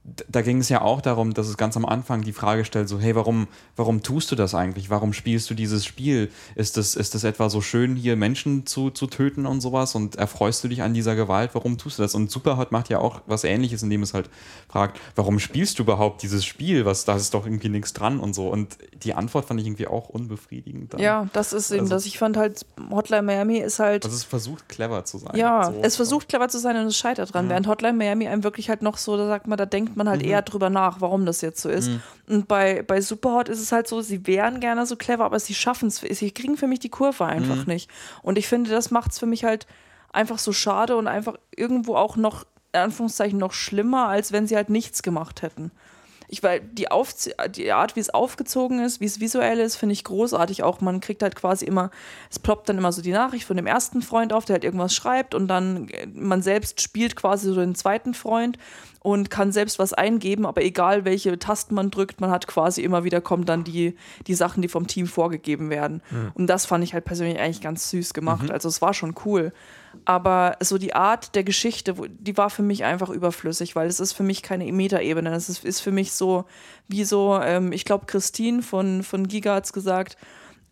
da ging es ja auch darum, dass es ganz am Anfang die Frage stellt, so, hey, warum, warum tust du das eigentlich? Warum spielst du dieses Spiel? Ist das, ist das etwa so schön, hier Menschen zu, zu töten und sowas? Und erfreust du dich an dieser Gewalt? Warum tust du das? Und Superhot macht ja auch was ähnliches, indem es halt fragt, warum spielst du überhaupt dieses Spiel? Was, da ist doch irgendwie nichts dran und so. Und die Antwort fand ich irgendwie auch unbefriedigend. Dann. ja, das ist eben Also- das. Ich fand halt, Hotline Miami ist halt. Also es versucht clever zu sein. Ja, So. es versucht clever zu sein und es scheitert dran. Während Hotline Miami einem wirklich halt noch so, da sagt man, da denkt man halt eher drüber nach, warum das jetzt so ist. Und bei, bei Superhot ist es halt so, sie wären gerne so clever, aber sie schaffen es, sie kriegen für mich die Kurve einfach nicht. Und ich finde, das macht es für mich halt einfach so schade und einfach irgendwo auch noch, in Anführungszeichen, noch schlimmer, als wenn sie halt nichts gemacht hätten. Ich, weil die, Aufzie die Art, wie es aufgezogen ist, wie es visuell ist, finde ich großartig. Auch man kriegt halt quasi immer, es ploppt dann immer so die Nachricht von dem ersten Freund auf, der halt irgendwas schreibt und dann äh, man selbst spielt quasi so den zweiten Freund und kann selbst was eingeben, aber egal welche Tasten man drückt, man hat quasi immer wieder kommen dann die, die Sachen, die vom Team vorgegeben werden. Und das fand ich halt persönlich eigentlich ganz süß gemacht. Also es war schon cool. Aber so die Art der Geschichte, die war für mich einfach überflüssig, weil es ist für mich keine Metaebene. Es ist, ist für mich so, wie so, ähm, ich glaube, Christine von, von Giga hat es gesagt,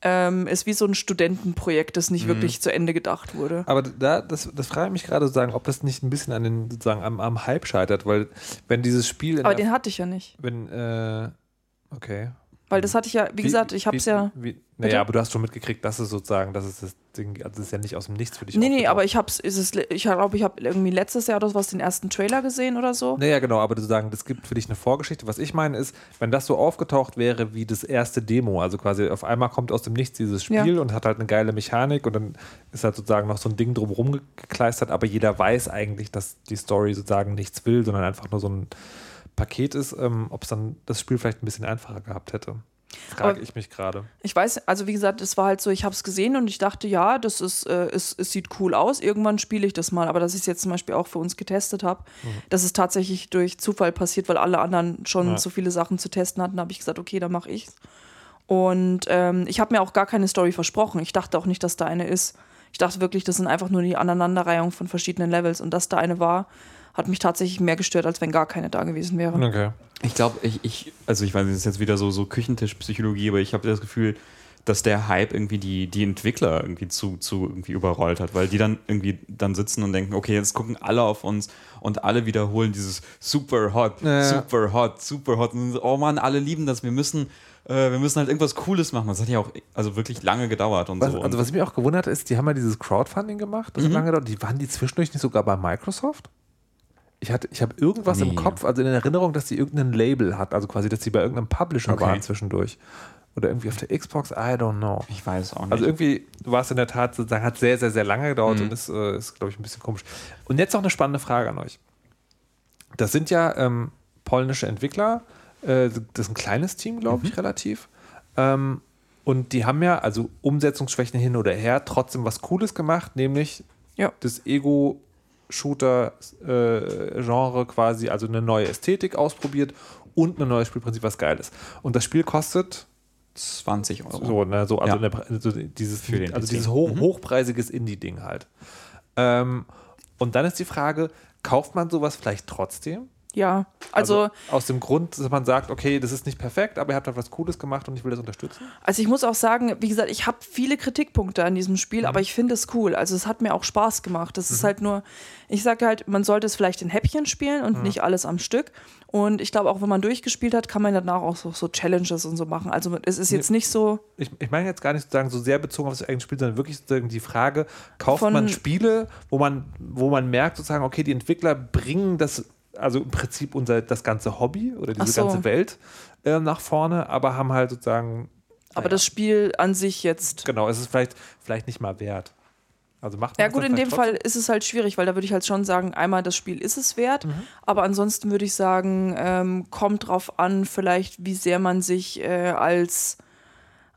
ähm, ist wie so ein Studentenprojekt, das nicht wirklich zu Ende gedacht wurde. Aber da, das, das frage ich mich gerade sozusagen, ob das nicht ein bisschen an den, sozusagen am, am Hype scheitert, weil wenn dieses Spiel Aber den hatte ich ja nicht. wenn, äh, okay. Weil das hatte ich ja, wie, gesagt, ich habe es ja. Wie, Bitte? naja, aber du hast schon mitgekriegt, dass es sozusagen, dass es das Ding, also das ist ja nicht aus dem Nichts für dich. Nee, nee, aber ich hab's, ist es, ich glaube, ich habe irgendwie letztes Jahr oder was den ersten Trailer gesehen oder so. Naja, genau, aber sozusagen, das gibt für dich eine Vorgeschichte. Was ich meine ist, wenn das so aufgetaucht wäre wie das erste Demo, also quasi auf einmal kommt aus dem Nichts dieses Spiel Ja. und hat halt eine geile Mechanik und dann ist halt sozusagen noch so ein Ding drumherum gekleistert, aber jeder weiß eigentlich, dass die Story sozusagen nichts will, sondern einfach nur so ein Paket ist, ähm, ob es dann das Spiel vielleicht ein bisschen einfacher gehabt hätte. Frage ich mich gerade. Ich weiß, also wie gesagt, es war halt so, ich habe es gesehen und ich dachte, ja, das ist, äh, es, es sieht cool aus. Irgendwann spiele ich das mal. Aber dass ich es jetzt zum Beispiel auch für uns getestet habe, das ist tatsächlich durch Zufall passiert, weil alle anderen schon Ja. so viele Sachen zu testen hatten, habe ich gesagt, okay, dann mache ich's. Und ähm, ich habe mir auch gar keine Story versprochen. Ich dachte auch nicht, dass da eine ist. Ich dachte wirklich, das sind einfach nur die Aneinanderreihung von verschiedenen Levels. Und dass da eine war, hat mich tatsächlich mehr gestört, als wenn gar keine da gewesen wäre. Okay. Ich glaube, ich, ich, also ich weiß, das ist jetzt wieder so, so Küchentischpsychologie, aber ich habe das Gefühl, dass der Hype irgendwie die, die Entwickler irgendwie zu, zu irgendwie überrollt hat, weil die dann irgendwie dann sitzen und denken, okay, jetzt gucken alle auf uns und alle wiederholen dieses super hot, Ja. super hot, super hot. Und so, oh Mann, alle lieben das. Wir müssen, äh, wir müssen halt irgendwas Cooles machen. Das hat ja auch also wirklich lange gedauert und Was, so. also was mich auch gewundert hat, ist, die haben ja dieses Crowdfunding gemacht, das hat lange gedauert. Die waren die zwischendurch nicht sogar bei Microsoft? Ich, hatte- ich habe irgendwas im Nee. Kopf, also in Erinnerung, dass die irgendein Label hat, also quasi, dass die bei irgendeinem Publisher Okay. waren zwischendurch. Oder irgendwie auf der Xbox, I don't know. ich weiß auch nicht. Also irgendwie war es in der Tat sozusagen, hat sehr, sehr, sehr lange gedauert Mhm. und ist, äh, ist glaube ich, ein bisschen komisch. Und jetzt noch eine spannende Frage an euch. Das sind ja ähm, polnische Entwickler, äh, das ist ein kleines Team, glaube Mhm. ich, relativ. Ähm, und die haben ja, also Umsetzungsschwächen hin oder her, trotzdem was Cooles gemacht, nämlich Ja. das Ego-Shooter-Genre quasi, also eine neue Ästhetik ausprobiert und ein neues Spielprinzip, was geil ist. Und das Spiel kostet 20 Euro. so, ne, so, also, Ja. eine, so dieses, Für den also dieses hoch, hochpreisiges Indie-Ding halt. Ähm, und dann ist die Frage, kauft man sowas vielleicht trotzdem? Ja, also, aus dem Grund, dass man sagt, okay, das ist nicht perfekt, aber ihr habt halt was Cooles gemacht und ich will das unterstützen. also ich muss auch sagen, wie gesagt, ich habe viele Kritikpunkte an diesem Spiel, aber ich finde es cool. Also es hat mir auch Spaß gemacht. Das ist halt nur, ich sage halt, man sollte es vielleicht in Häppchen spielen und nicht alles am Stück. Und ich glaube auch, wenn man durchgespielt hat, kann man danach auch so, so Challenges und so machen. Also es ist jetzt nicht so, Ich, ich meine jetzt gar nicht sozusagen so sehr bezogen auf das eigene Spiel, sondern wirklich sozusagen die Frage, kauft man Spiele, wo man, wo man merkt sozusagen, okay, die Entwickler bringen das, also im Prinzip unser, das ganze Hobby oder diese so. ganze Welt äh, nach vorne, aber haben halt sozusagen aber naja. das Spiel an sich jetzt Genau, es ist vielleicht, vielleicht nicht mal wert. Also macht man Ja gut, in dem Fall ist es halt schwierig, weil da würde ich halt schon sagen, einmal das Spiel ist es wert, Mhm. aber ansonsten würde ich sagen, ähm, kommt drauf an, vielleicht wie sehr man sich äh, als,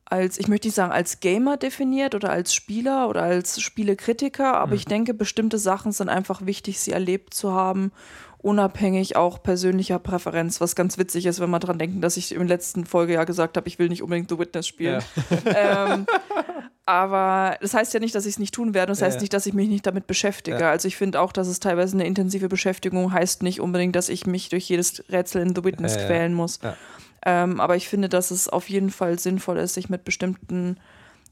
als, ich möchte nicht sagen als Gamer definiert oder als Spieler oder als Spielekritiker, aber Mhm. ich denke, bestimmte Sachen sind einfach wichtig, sie erlebt zu haben, unabhängig auch persönlicher Präferenz, was ganz witzig ist, wenn man dran denken, dass ich in der letzten Folge ja gesagt habe, ich will nicht unbedingt The Witness spielen. ähm, aber das heißt ja nicht, dass ich es nicht tun werde. Das Ja, heißt ja. nicht, dass ich mich nicht damit beschäftige. Ja. Also ich finde auch, dass es teilweise eine intensive Beschäftigung heißt nicht unbedingt, dass ich mich durch jedes Rätsel in The Witness Ja, ja. quälen muss. Ja. Ähm, aber ich finde, dass es auf jeden Fall sinnvoll ist, sich mit bestimmten,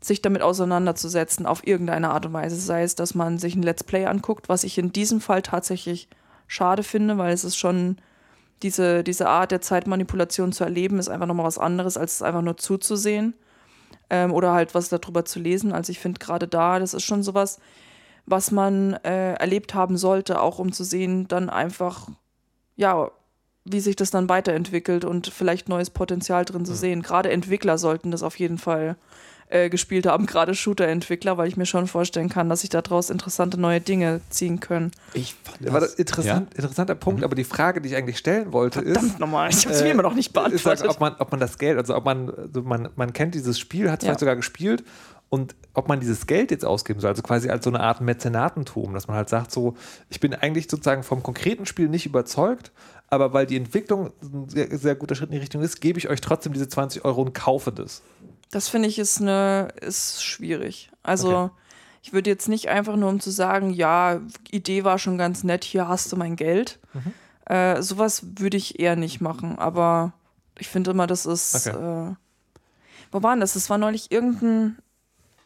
sich damit auseinanderzusetzen auf irgendeine Art und Weise. Sei es, dass man sich ein Let's Play anguckt, was ich in diesem Fall tatsächlich schade finde, weil es ist schon diese, diese Art der Zeitmanipulation zu erleben, ist einfach nochmal was anderes, als es einfach nur zuzusehen ähm, oder halt was darüber zu lesen. Also ich finde gerade da, das ist schon sowas, was man äh, erlebt haben sollte, auch um zu sehen, dann einfach, ja, wie sich das dann weiterentwickelt und vielleicht neues Potenzial drin zu sehen. Gerade Entwickler sollten das auf jeden Fall äh, gespielt haben, gerade Shooter-Entwickler, weil ich mir schon vorstellen kann, dass sich daraus interessante neue Dinge ziehen können. ich fand Das war das interessant, interessanter Punkt, aber die Frage, die ich eigentlich stellen wollte, ist, Verdammt nochmal, ich habe es äh, mir immer noch nicht ist beantwortet. halt, ob, man, ob man das Geld, also ob man, also man, man kennt dieses Spiel, hat es Ja. vielleicht sogar gespielt und ob man dieses Geld jetzt ausgeben soll, also quasi als so eine Art Mäzenatentum, dass man halt sagt, so, ich bin eigentlich sozusagen vom konkreten Spiel nicht überzeugt, aber weil die Entwicklung ein sehr, sehr guter Schritt in die Richtung ist, gebe ich euch trotzdem diese 20 Euro und kaufe das. Das finde ich ist eine ist schwierig. Also Okay. ich würde jetzt nicht einfach nur um zu sagen, ja, Idee war schon ganz nett, hier hast du mein Geld. Mhm. Äh, sowas würde ich eher nicht machen. Aber ich finde immer, das ist. Okay. Äh, wo war denn das? Das war neulich irgendein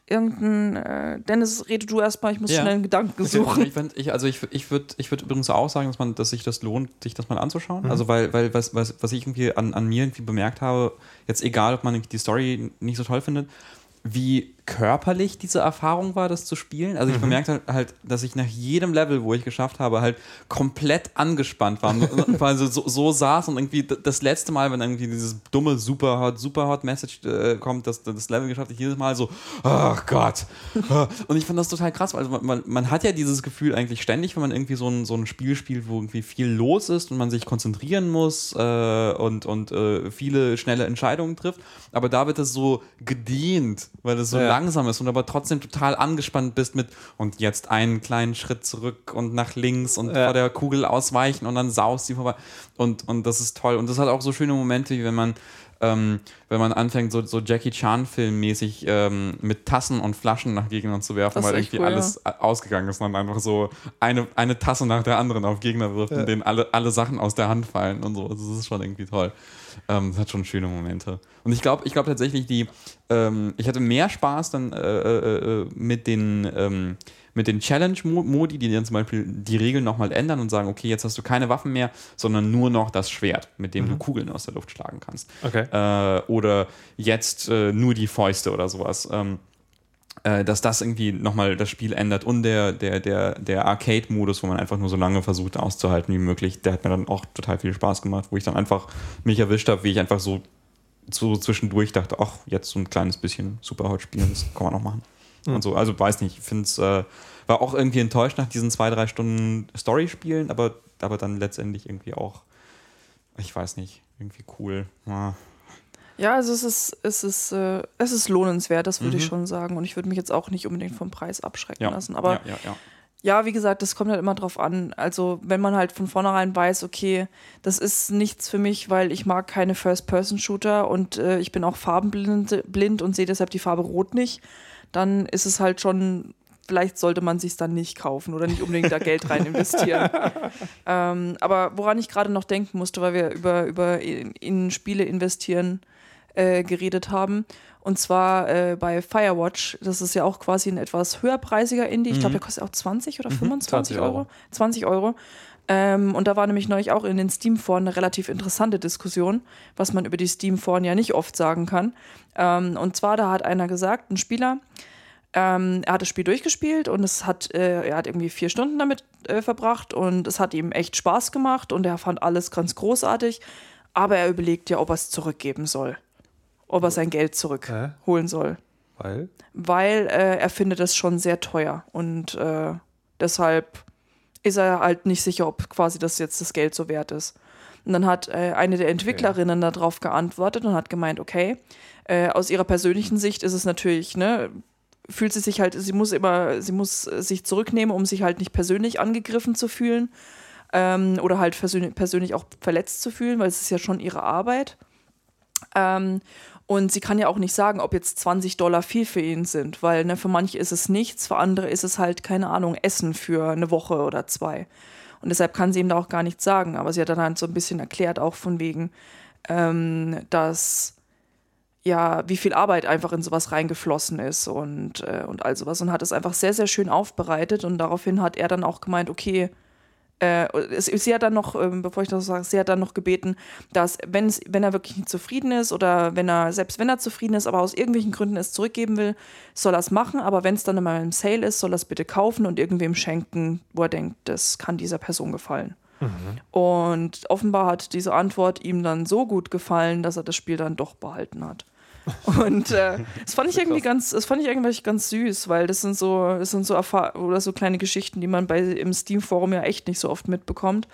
irgendein. Äh, Dennis, rede du erstmal. Ich muss Ja. schnell einen Gedanken suchen. ich, find, ich, also ich, ich würde ich würd übrigens auch sagen, dass, man, dass sich das lohnt, sich das mal anzuschauen. Mhm. Also weil, weil was, was, was ich irgendwie an, an mir irgendwie bemerkt habe, jetzt egal, ob man die Story nicht so toll findet, wie körperlich diese Erfahrung war, das zu spielen. Also ich bemerkte halt, dass ich nach jedem Level, wo ich geschafft habe, halt komplett angespannt war. Und quasi so, so saß und irgendwie das letzte Mal, wenn irgendwie dieses dumme Super Hot, Super Hot Message äh, kommt, dass das Level geschafft, ich jedes Mal so, oh Gott. Und ich fand das total krass, weil also man, man, hat ja dieses Gefühl eigentlich ständig, wenn man irgendwie so ein, so ein Spiel spielt, wo irgendwie viel los ist und man sich konzentrieren muss äh, und, und äh, viele schnelle Entscheidungen trifft. Aber da wird es so gedient, weil es so Ja. Langsam ist und aber trotzdem total angespannt bist mit und jetzt einen kleinen Schritt zurück und nach links und Ja. vor der Kugel ausweichen und dann saust sie vorbei. Und, und das ist toll. Und das hat auch so schöne Momente, wie wenn man ähm, wenn man anfängt, so, so Jackie Chan-Film-mäßig ähm, mit Tassen und Flaschen nach Gegnern zu werfen, Das weil irgendwie cool, alles ausgegangen ist und dann einfach so eine, eine Tasse nach der anderen auf Gegner wirft und denen alle, alle Sachen aus der Hand fallen und so. Also Das ist schon irgendwie toll. Ähm, das hat schon schöne Momente. Und ich glaube ich glaub tatsächlich, die, ähm, ich hatte mehr Spaß dann äh, äh, äh, mit den, ähm, mit den Challenge-Modi, die dann zum Beispiel die Regeln nochmal ändern und sagen, okay, jetzt hast du keine Waffen mehr, sondern nur noch das Schwert, mit dem du Kugeln aus der Luft schlagen kannst. Okay. Äh, oder jetzt äh, nur die Fäuste oder sowas. Ähm, äh, dass das irgendwie nochmal das Spiel ändert und der, der, der, der Arcade-Modus, wo man einfach nur so lange versucht auszuhalten wie möglich, der hat mir dann auch total viel Spaß gemacht, wo ich dann einfach mich erwischt habe, wie ich einfach so, so zwischendurch dachte, ach, jetzt so ein kleines bisschen Superhot spielen, das kann man noch machen. Und so, also weiß nicht, ich finde es, äh, war auch irgendwie enttäuscht nach diesen zwei, drei Stunden Story-Spielen, aber, aber dann letztendlich irgendwie auch, ich weiß nicht, irgendwie cool. Ja. Ja, also es ist, es ist, äh, es ist lohnenswert, das würde ich schon sagen. Und ich würde mich jetzt auch nicht unbedingt vom Preis abschrecken Ja, lassen. Aber ja, ja, ja. Ja, wie gesagt, das kommt halt immer drauf an. Also, wenn man halt von vornherein weiß, okay, das ist nichts für mich, weil ich mag keine First-Person-Shooter und äh, ich bin auch farbenblind blind und sehe deshalb die Farbe rot nicht, dann ist es halt schon, vielleicht sollte man sich dann nicht kaufen oder nicht unbedingt da Geld rein investieren. ähm, aber woran ich gerade noch denken musste, weil wir über, über in, Spiele investieren äh, geredet haben. Und zwar äh, bei Firewatch, das ist ja auch quasi ein etwas höherpreisiger Indie. Ich glaube, der kostet auch 20 oder 25 20 Euro. Euro. 20 Euro. Ähm, und da war nämlich neulich auch in den Steam-Foren eine relativ interessante Diskussion, was man über die Steam-Foren ja nicht oft sagen kann. Ähm, und zwar, da hat einer gesagt, ein Spieler, ähm, er hat das Spiel durchgespielt und es hat, äh, er hat irgendwie vier Stunden damit äh, verbracht und es hat ihm echt Spaß gemacht und er fand alles ganz großartig, aber er überlegt ja, ob er es zurückgeben soll. Ob er sein Geld zurückholen soll. Weil? Weil äh, er findet das schon sehr teuer und äh, deshalb ist er halt nicht sicher, ob quasi das jetzt das Geld so wert ist. Und dann hat äh, eine der Entwicklerinnen darauf geantwortet und hat gemeint, okay, äh, aus ihrer persönlichen Sicht ist es natürlich, ne, fühlt sie sich halt, sie muss immer, sie muss sich zurücknehmen, um sich halt nicht persönlich angegriffen zu fühlen ähm, oder halt persönlich, persönlich auch verletzt zu fühlen, weil es ist ja schon ihre Arbeit. Ähm, und sie kann ja auch nicht sagen, ob jetzt 20 Dollar viel für ihn sind, weil ne, für manche ist es nichts, für andere ist es halt, keine Ahnung, Essen für eine Woche oder zwei. Und deshalb kann sie ihm da auch gar nichts sagen. Aber sie hat dann halt so ein bisschen erklärt, auch von wegen, ähm, dass ja, wie viel Arbeit einfach in sowas reingeflossen ist und, äh, und all sowas und hat es einfach sehr, sehr schön aufbereitet und daraufhin hat er dann auch gemeint, okay, äh, sie hat dann noch, ähm, bevor ich das sage, sie hat dann noch gebeten, dass wenn, es, wenn er wirklich nicht zufrieden ist oder wenn er, selbst wenn er zufrieden ist, aber aus irgendwelchen Gründen es zurückgeben will, soll er es machen, aber wenn es dann mal im Sale ist, soll er es bitte kaufen und irgendwem schenken, wo er denkt, das kann dieser Person gefallen. Und offenbar hat diese Antwort ihm dann so gut gefallen, dass er das Spiel dann doch behalten hat. Und äh, das fand ich irgendwie ganz, das fand ich irgendwie ganz süß, weil das sind so, das sind so Erfahr oder so kleine Geschichten, die man bei im Steam-Forum ja echt nicht so oft mitbekommt.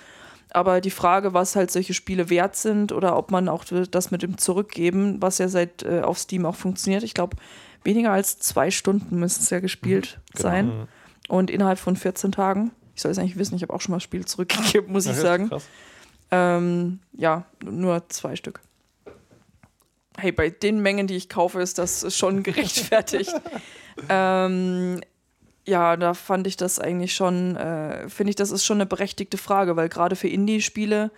Aber die Frage, was halt solche Spiele wert sind oder ob man auch das mit dem Zurückgeben, was ja seit äh, auf Steam auch funktioniert, ich glaube, weniger als zwei Stunden müssen es ja gespielt sein. Und innerhalb von 14 Tagen. Ich soll es eigentlich wissen, ich habe auch schon mal Spiele zurückgegeben, muss ich sagen. Ähm, ja, nur zwei Stück. Hey, bei den Mengen, die ich kaufe, ist das schon gerechtfertigt. ähm, ja, da fand ich das eigentlich schon, äh, finde ich, das ist schon eine berechtigte Frage, weil gerade für Indie-Spiele,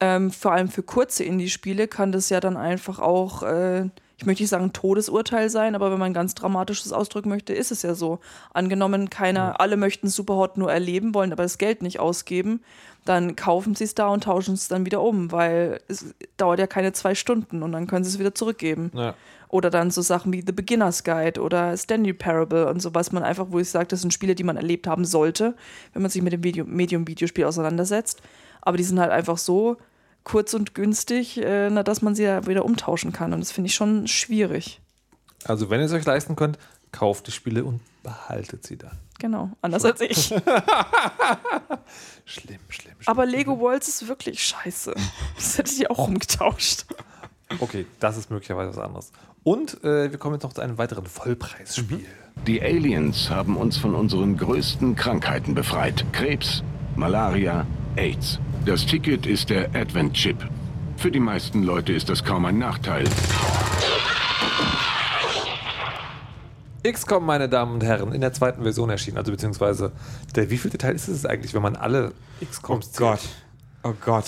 ähm, vor allem für kurze Indie-Spiele, kann das ja dann einfach auch, äh, ich möchte nicht sagen ein Todesurteil sein, aber wenn man ganz dramatisches ausdrücken möchte, ist es ja so. Angenommen, keiner, alle möchten Superhot nur erleben, wollen aber das Geld nicht ausgeben, dann kaufen sie es da und tauschen es dann wieder um, weil es dauert ja keine zwei Stunden und dann können sie es wieder zurückgeben. Ja. Oder dann so Sachen wie The Beginner's Guide oder Stanley Parable und so, was man einfach, wo ich sage, das sind Spiele, die man erlebt haben sollte, wenn man sich mit dem Video, Medium-Videospiel auseinandersetzt. Aber die sind halt einfach so kurz und günstig, äh, na, dass man sie ja wieder umtauschen kann. Und das finde ich schon schwierig. Also, wenn ihr es euch leisten könnt, kauft die Spiele und behaltet sie dann. Genau, anders als ich. Schlimm, schlimm, schlimm. Aber Lego Worlds ist wirklich scheiße. Das hätte ich auch umgetauscht. Okay, das ist möglicherweise was anderes. Und äh, wir kommen jetzt noch zu einem weiteren Vollpreisspiel. Die Aliens haben uns von unseren größten Krankheiten befreit. Krebs, Malaria, AIDS. Das Ticket ist der Advent-Chip. Für die meisten Leute ist das kaum ein Nachteil. XCOM, meine Damen und Herren, in der zweiten Version erschienen. Also beziehungsweise, der wievielte Teil ist es eigentlich, wenn man alle XCOms zählt? Gott. Oh Gott.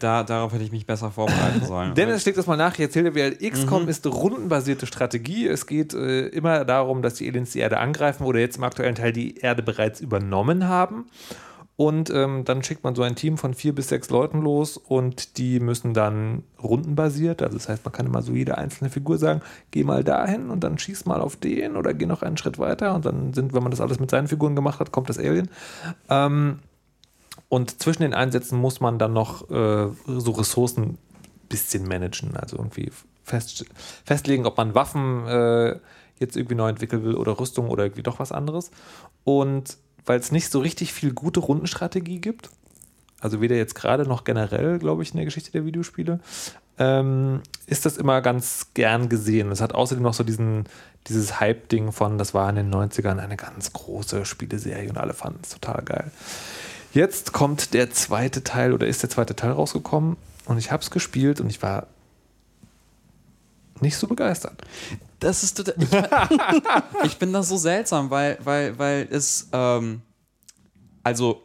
Da, darauf hätte ich mich besser vorbereiten sollen. Dennis schlägt das mal nach. Ich erzähle dir, wie XCOM ist rundenbasierte Strategie. Es geht äh, immer darum, dass die Aliens die Erde angreifen oder jetzt im aktuellen Teil die Erde bereits übernommen haben. Und ähm, dann schickt man so ein Team von vier bis sechs Leuten los und die müssen dann rundenbasiert, also das heißt, man kann immer so jede einzelne Figur sagen, geh mal dahin und dann schieß mal auf den oder geh noch einen Schritt weiter und dann sind, wenn man das alles mit seinen Figuren gemacht hat, kommt das Alien. Ähm, und zwischen den Einsätzen muss man dann noch äh, so Ressourcen ein bisschen managen, also irgendwie fest, festlegen, ob man Waffen äh, jetzt irgendwie neu entwickeln will oder Rüstung oder irgendwie doch was anderes. Und weil es nicht so richtig viel gute Rundenstrategie gibt, also weder jetzt gerade noch generell, glaube ich, in der Geschichte der Videospiele, ähm, ist das immer ganz gern gesehen. Es hat außerdem noch so diesen, dieses Hype-Ding von, das war in den 90ern eine ganz große Spieleserie und alle fanden es total geil. Jetzt kommt der zweite Teil oder ist der zweite Teil rausgekommen und ich habe es gespielt und ich war nicht so begeistert. Das ist total. Ich, ich bin da so seltsam, weil, weil, weil es. Ähm, also,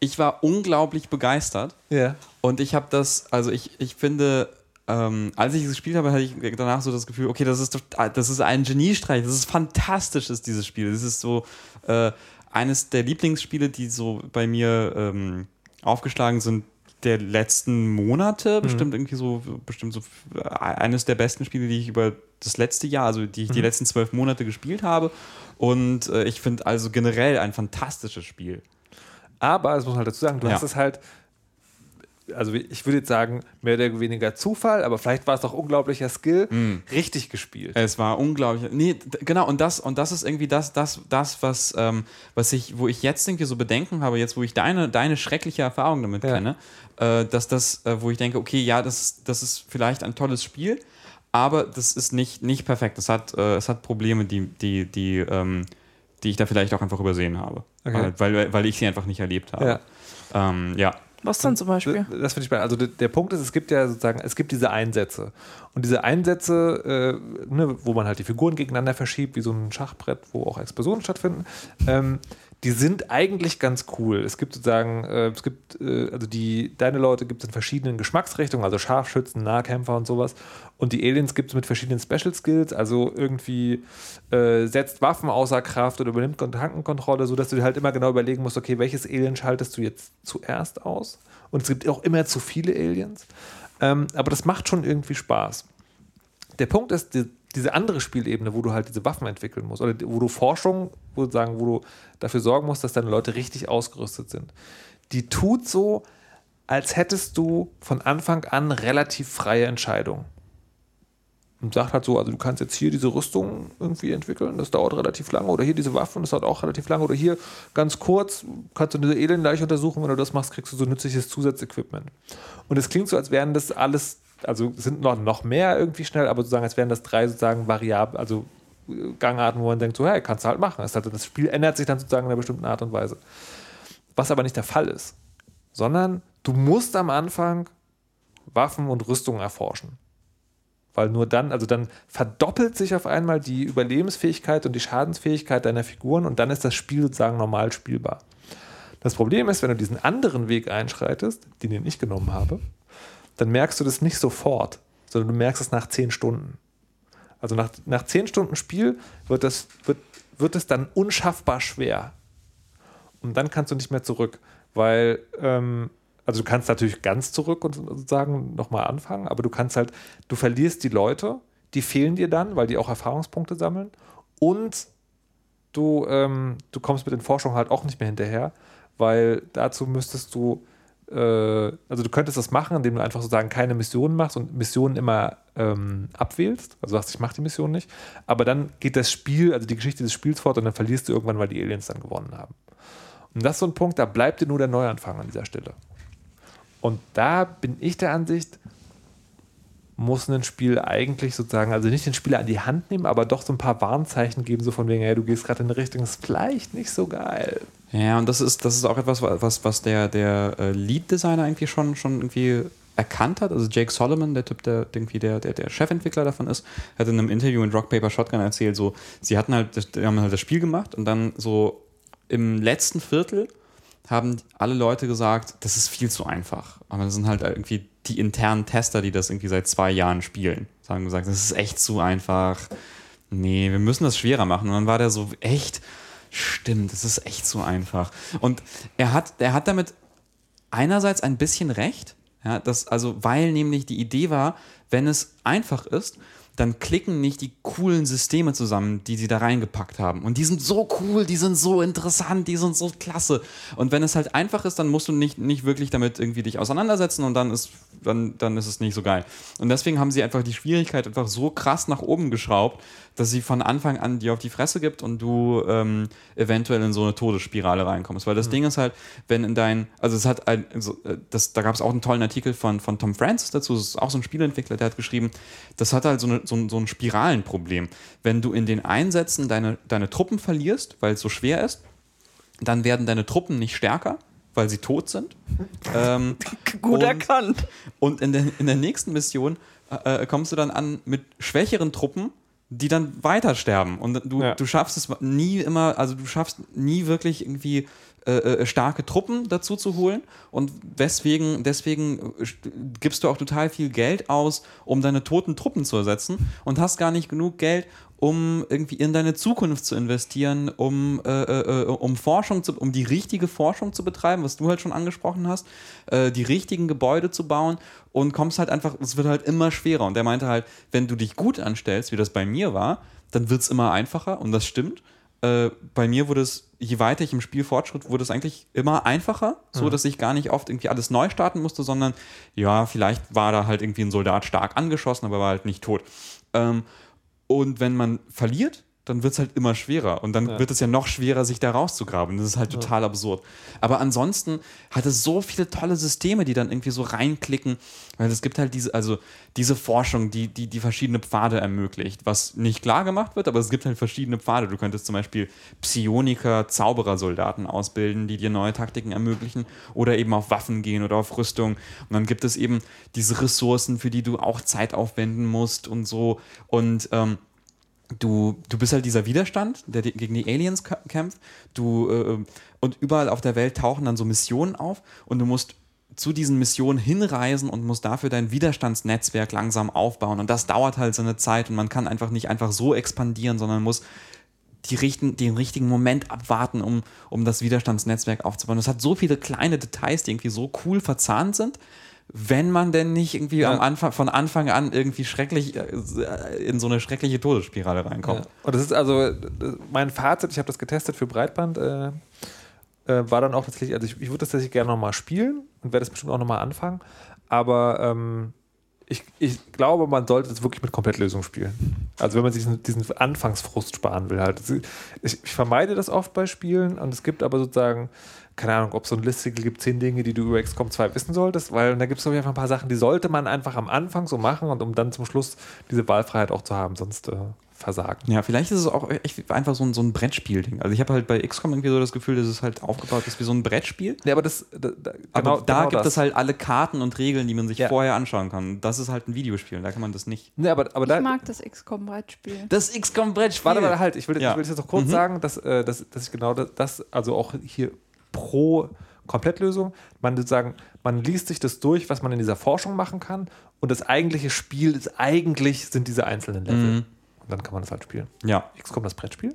ich war unglaublich begeistert. Ja. Und ich habe das, also ich, ich finde, ähm, als ich es gespielt habe, hatte ich danach so das Gefühl, okay, das ist, das ist ein Geniestreich, das ist fantastisch, ist dieses Spiel. Das ist so äh, eines der Lieblingsspiele, die so bei mir ähm, aufgeschlagen sind der letzten Monate. Bestimmt irgendwie so, bestimmt so äh, eines der besten Spiele, die ich über das letzte Jahr, also die ich die letzten zwölf Monate gespielt habe. Und äh, ich finde also generell ein fantastisches Spiel. Aber, das muss man halt dazu sagen, du Ja. hast es halt, also ich würde jetzt sagen, mehr oder weniger Zufall, aber vielleicht war es auch unglaublicher Skill, richtig gespielt. Es war unglaublich. Nee, genau, und das, und das ist irgendwie das, das, das was, ähm, was ich, wo ich jetzt irgendwie so Bedenken habe, jetzt wo ich deine, deine schreckliche Erfahrung damit Ja. kenne, äh, dass das, äh, wo ich denke, okay, ja, das, das ist vielleicht ein tolles Spiel, aber das ist nicht, nicht perfekt. Es hat, äh, es hat Probleme, die, die, die, ähm, die ich da vielleicht auch einfach übersehen habe. Okay. Äh, weil, weil ich sie einfach nicht erlebt habe. Ja. Ähm, ja. Was dann zum Beispiel? Das finde ich spannend. Also der, der Punkt ist, es gibt ja sozusagen, es gibt diese Einsätze. Und diese Einsätze, äh, ne, wo man halt die Figuren gegeneinander verschiebt, wie so ein Schachbrett, wo auch Explosionen stattfinden, ähm, die sind eigentlich ganz cool. Es gibt sozusagen, äh, es gibt, äh, also die, deine Leute gibt es in verschiedenen Geschmacksrichtungen, also Scharfschützen, Nahkämpfer und sowas. Und die Aliens gibt es mit verschiedenen Special Skills, also irgendwie äh, setzt Waffen außer Kraft oder übernimmt Tankenkontrolle, sodass du dir halt immer genau überlegen musst, okay, welches Alien schaltest du jetzt zuerst aus? Und es gibt auch immer zu viele Aliens. Ähm, aber das macht schon irgendwie Spaß. Der Punkt ist, die, diese andere Spielebene, wo du halt diese Waffen entwickeln musst, oder wo du Forschung, wo, sagen, wo du dafür sorgen musst, dass deine Leute richtig ausgerüstet sind, die tut so, als hättest du von Anfang an relativ freie Entscheidungen. Und sagt halt so, also du kannst jetzt hier diese Rüstung irgendwie entwickeln, das dauert relativ lange, oder hier diese Waffen, das dauert auch relativ lange, oder hier ganz kurz kannst du diese Elendleiche untersuchen, wenn du das machst, kriegst du so nützliches Zusatzequipment. Und es klingt so, als wären das alles, also sind noch, noch mehr irgendwie schnell, aber sozusagen, als wären das drei sozusagen Variablen, also äh, Gangarten, wo man denkt, so, hey, kannst du halt machen. Das, halt, das Spiel ändert sich dann sozusagen in einer bestimmten Art und Weise. Was aber nicht der Fall ist, sondern du musst am Anfang Waffen und Rüstungen erforschen. Weil nur dann, also dann verdoppelt sich auf einmal die Überlebensfähigkeit und die Schadensfähigkeit deiner Figuren und dann ist das Spiel sozusagen normal spielbar. Das Problem ist, wenn du diesen anderen Weg einschreitest, den ich nicht genommen habe, dann merkst du das nicht sofort, sondern du merkst es nach zehn Stunden. Also nach, nach zehn Stunden Spiel wird, das, wird, wird es dann unschaffbar schwer. Und dann kannst du nicht mehr zurück, weil, ähm, also du kannst natürlich ganz zurück und sozusagen nochmal anfangen, aber du kannst halt, du verlierst die Leute, die fehlen dir dann, weil die auch Erfahrungspunkte sammeln und du, ähm, du kommst mit den Forschungen halt auch nicht mehr hinterher, weil dazu müsstest du, also du könntest das machen, indem du einfach sozusagen keine Missionen machst und Missionen immer ähm, abwählst, also sagst, ich mache die Mission nicht, aber dann geht das Spiel, also die Geschichte des Spiels fort und dann verlierst du irgendwann, weil die Aliens dann gewonnen haben. Und das ist so ein Punkt, da bleibt dir nur der Neuanfang an dieser Stelle. Und da bin ich der Ansicht, muss ein Spiel eigentlich sozusagen, also nicht den Spieler an die Hand nehmen, aber doch so ein paar Warnzeichen geben, so von wegen, hey, du gehst gerade in eine Richtung, ist vielleicht nicht so geil. Ja, und das ist, das ist auch etwas, was, was der, der äh, Lead-Designer irgendwie schon, schon irgendwie erkannt hat. Also Jake Solomon, der Typ, der irgendwie der, der, der Chefentwickler davon ist, hat in einem Interview mit Rock Paper Shotgun erzählt, so, sie hatten halt, haben halt das Spiel gemacht und dann so im letzten Viertel haben alle Leute gesagt, das ist viel zu einfach. Aber das sind halt irgendwie die internen Tester, die das irgendwie seit zwei Jahren spielen. Haben gesagt, das ist echt zu einfach. Nee, wir müssen das schwerer machen. Und dann war der so, echt, stimmt, das ist echt zu einfach. Und er hat, er hat damit einerseits ein bisschen recht, ja, das, also, weil nämlich die Idee war, wenn es einfach ist, dann klicken nicht die coolen Systeme zusammen, die sie da reingepackt haben. Und die sind so cool, die sind so interessant, die sind so klasse. Und wenn es halt einfach ist, dann musst du nicht, nicht wirklich damit irgendwie dich auseinandersetzen und dann ist, dann, dann ist es nicht so geil. Und deswegen haben sie einfach die Schwierigkeit einfach so krass nach oben geschraubt, dass sie von Anfang an dir auf die Fresse gibt und du ähm, eventuell in so eine Todesspirale reinkommst. Weil das Ding ist halt, wenn in dein, also es hat ein, also das, da gab es auch einen tollen Artikel von, von Tom Francis dazu, das ist auch so ein Spieleentwickler, der hat geschrieben, das hat halt so, eine, so, ein- so ein Spiralenproblem. Wenn du in den Einsätzen deine, deine Truppen verlierst, weil es so schwer ist, dann werden deine Truppen nicht stärker, weil sie tot sind. ähm, Gut und- erkannt. und in der, in der nächsten Mission äh, äh, kommst du dann an mit schwächeren Truppen, die dann weiter sterben. Und du, Ja. du schaffst es nie immer, also du schaffst nie wirklich irgendwie äh, äh, starke Truppen dazu zu holen. Und deswegen, deswegen äh, st- gibst du auch total viel Geld aus, um deine toten Truppen zu ersetzen und hast gar nicht genug Geld, um irgendwie in deine Zukunft zu investieren, um, äh, äh, äh, um Forschung zu, um die richtige Forschung zu betreiben, was du halt schon angesprochen hast, äh, die richtigen Gebäude zu bauen und kommst halt einfach, es wird halt immer schwerer. Und der meinte halt, wenn du dich gut anstellst, wie das bei mir war, dann wird es immer einfacher und das stimmt. Äh, bei mir wurde es, je weiter ich im Spiel fortschritt, wurde es eigentlich immer einfacher, so dass ich gar nicht oft irgendwie alles neu starten musste, sondern ja, vielleicht war da halt irgendwie ein Soldat stark angeschossen, aber war halt nicht tot. Ähm, und wenn man verliert, dann wird es halt immer schwerer. Und dann wird es ja noch schwerer, sich da rauszugraben. Das ist halt total absurd. Aber ansonsten hat es so viele tolle Systeme, die dann irgendwie so reinklicken. Weil es gibt halt diese, also diese Forschung, die, die, die verschiedene Pfade ermöglicht, was nicht klar gemacht wird, aber es gibt halt verschiedene Pfade. Du könntest zum Beispiel Psioniker, Zauberersoldaten ausbilden, die dir neue Taktiken ermöglichen oder eben auf Waffen gehen oder auf Rüstung. Und dann gibt es eben diese Ressourcen, für die du auch Zeit aufwenden musst und so. Und ähm, du, du bist halt dieser Widerstand, der gegen die Aliens kä- kämpft. Du, äh, und überall auf der Welt tauchen dann so Missionen auf und du musst zu diesen Missionen hinreisen und musst dafür dein Widerstandsnetzwerk langsam aufbauen. Und das dauert halt so eine Zeit und man kann einfach nicht einfach so expandieren, sondern muss die richten, den richtigen Moment abwarten, um, um das Widerstandsnetzwerk aufzubauen. Es hat so viele kleine Details, die irgendwie so cool verzahnt sind, wenn man denn nicht irgendwie Ja. am Anfang, von Anfang an irgendwie schrecklich äh, in so eine schreckliche Todesspirale reinkommt. Ja. Und das ist also mein Fazit, ich habe das getestet für Breitband, äh, äh, war dann auch tatsächlich, also ich, ich würde das tatsächlich gerne nochmal spielen und werde es bestimmt auch nochmal anfangen, aber ähm, ich, ich glaube, man sollte es wirklich mit Komplettlösung spielen. Also wenn man sich diesen, diesen Anfangsfrust sparen will halt. Ich, ich vermeide das oft bei Spielen und es gibt aber sozusagen, keine Ahnung, ob es so ein Listicle gibt, zehn Dinge, die du über XCOM 2 wissen solltest, weil da gibt es einfach ein paar Sachen, die sollte man einfach am Anfang so machen und um dann zum Schluss diese Wahlfreiheit auch zu haben, sonst äh, versagt. Ja, vielleicht ist es auch echt einfach so ein, so ein Brettspiel-Ding. Also ich habe halt bei XCOM irgendwie so das Gefühl, dass es halt aufgebaut ist wie so ein Brettspiel. Ja, aber das, da, da, Aber genau, da genau gibt das. es halt alle Karten und Regeln, die man sich Ja. vorher anschauen kann. Das ist halt ein Videospiel, da kann man das nicht. Nee, aber, aber Ich da, mag das XCOM-Brettspiel. Das XCOM-Brettspiel. warte mal halt, ich will, Ja. ich will jetzt noch kurz Mhm. sagen, dass, äh, dass, dass ich genau das, das, also auch hier pro Komplettlösung, man sozusagen, man liest sich das durch, was man in dieser Forschung machen kann und das eigentliche Spiel ist eigentlich, sind diese einzelnen Level. Mhm. Und dann kann man das halt spielen. Ja, XCOM das Brettspiel?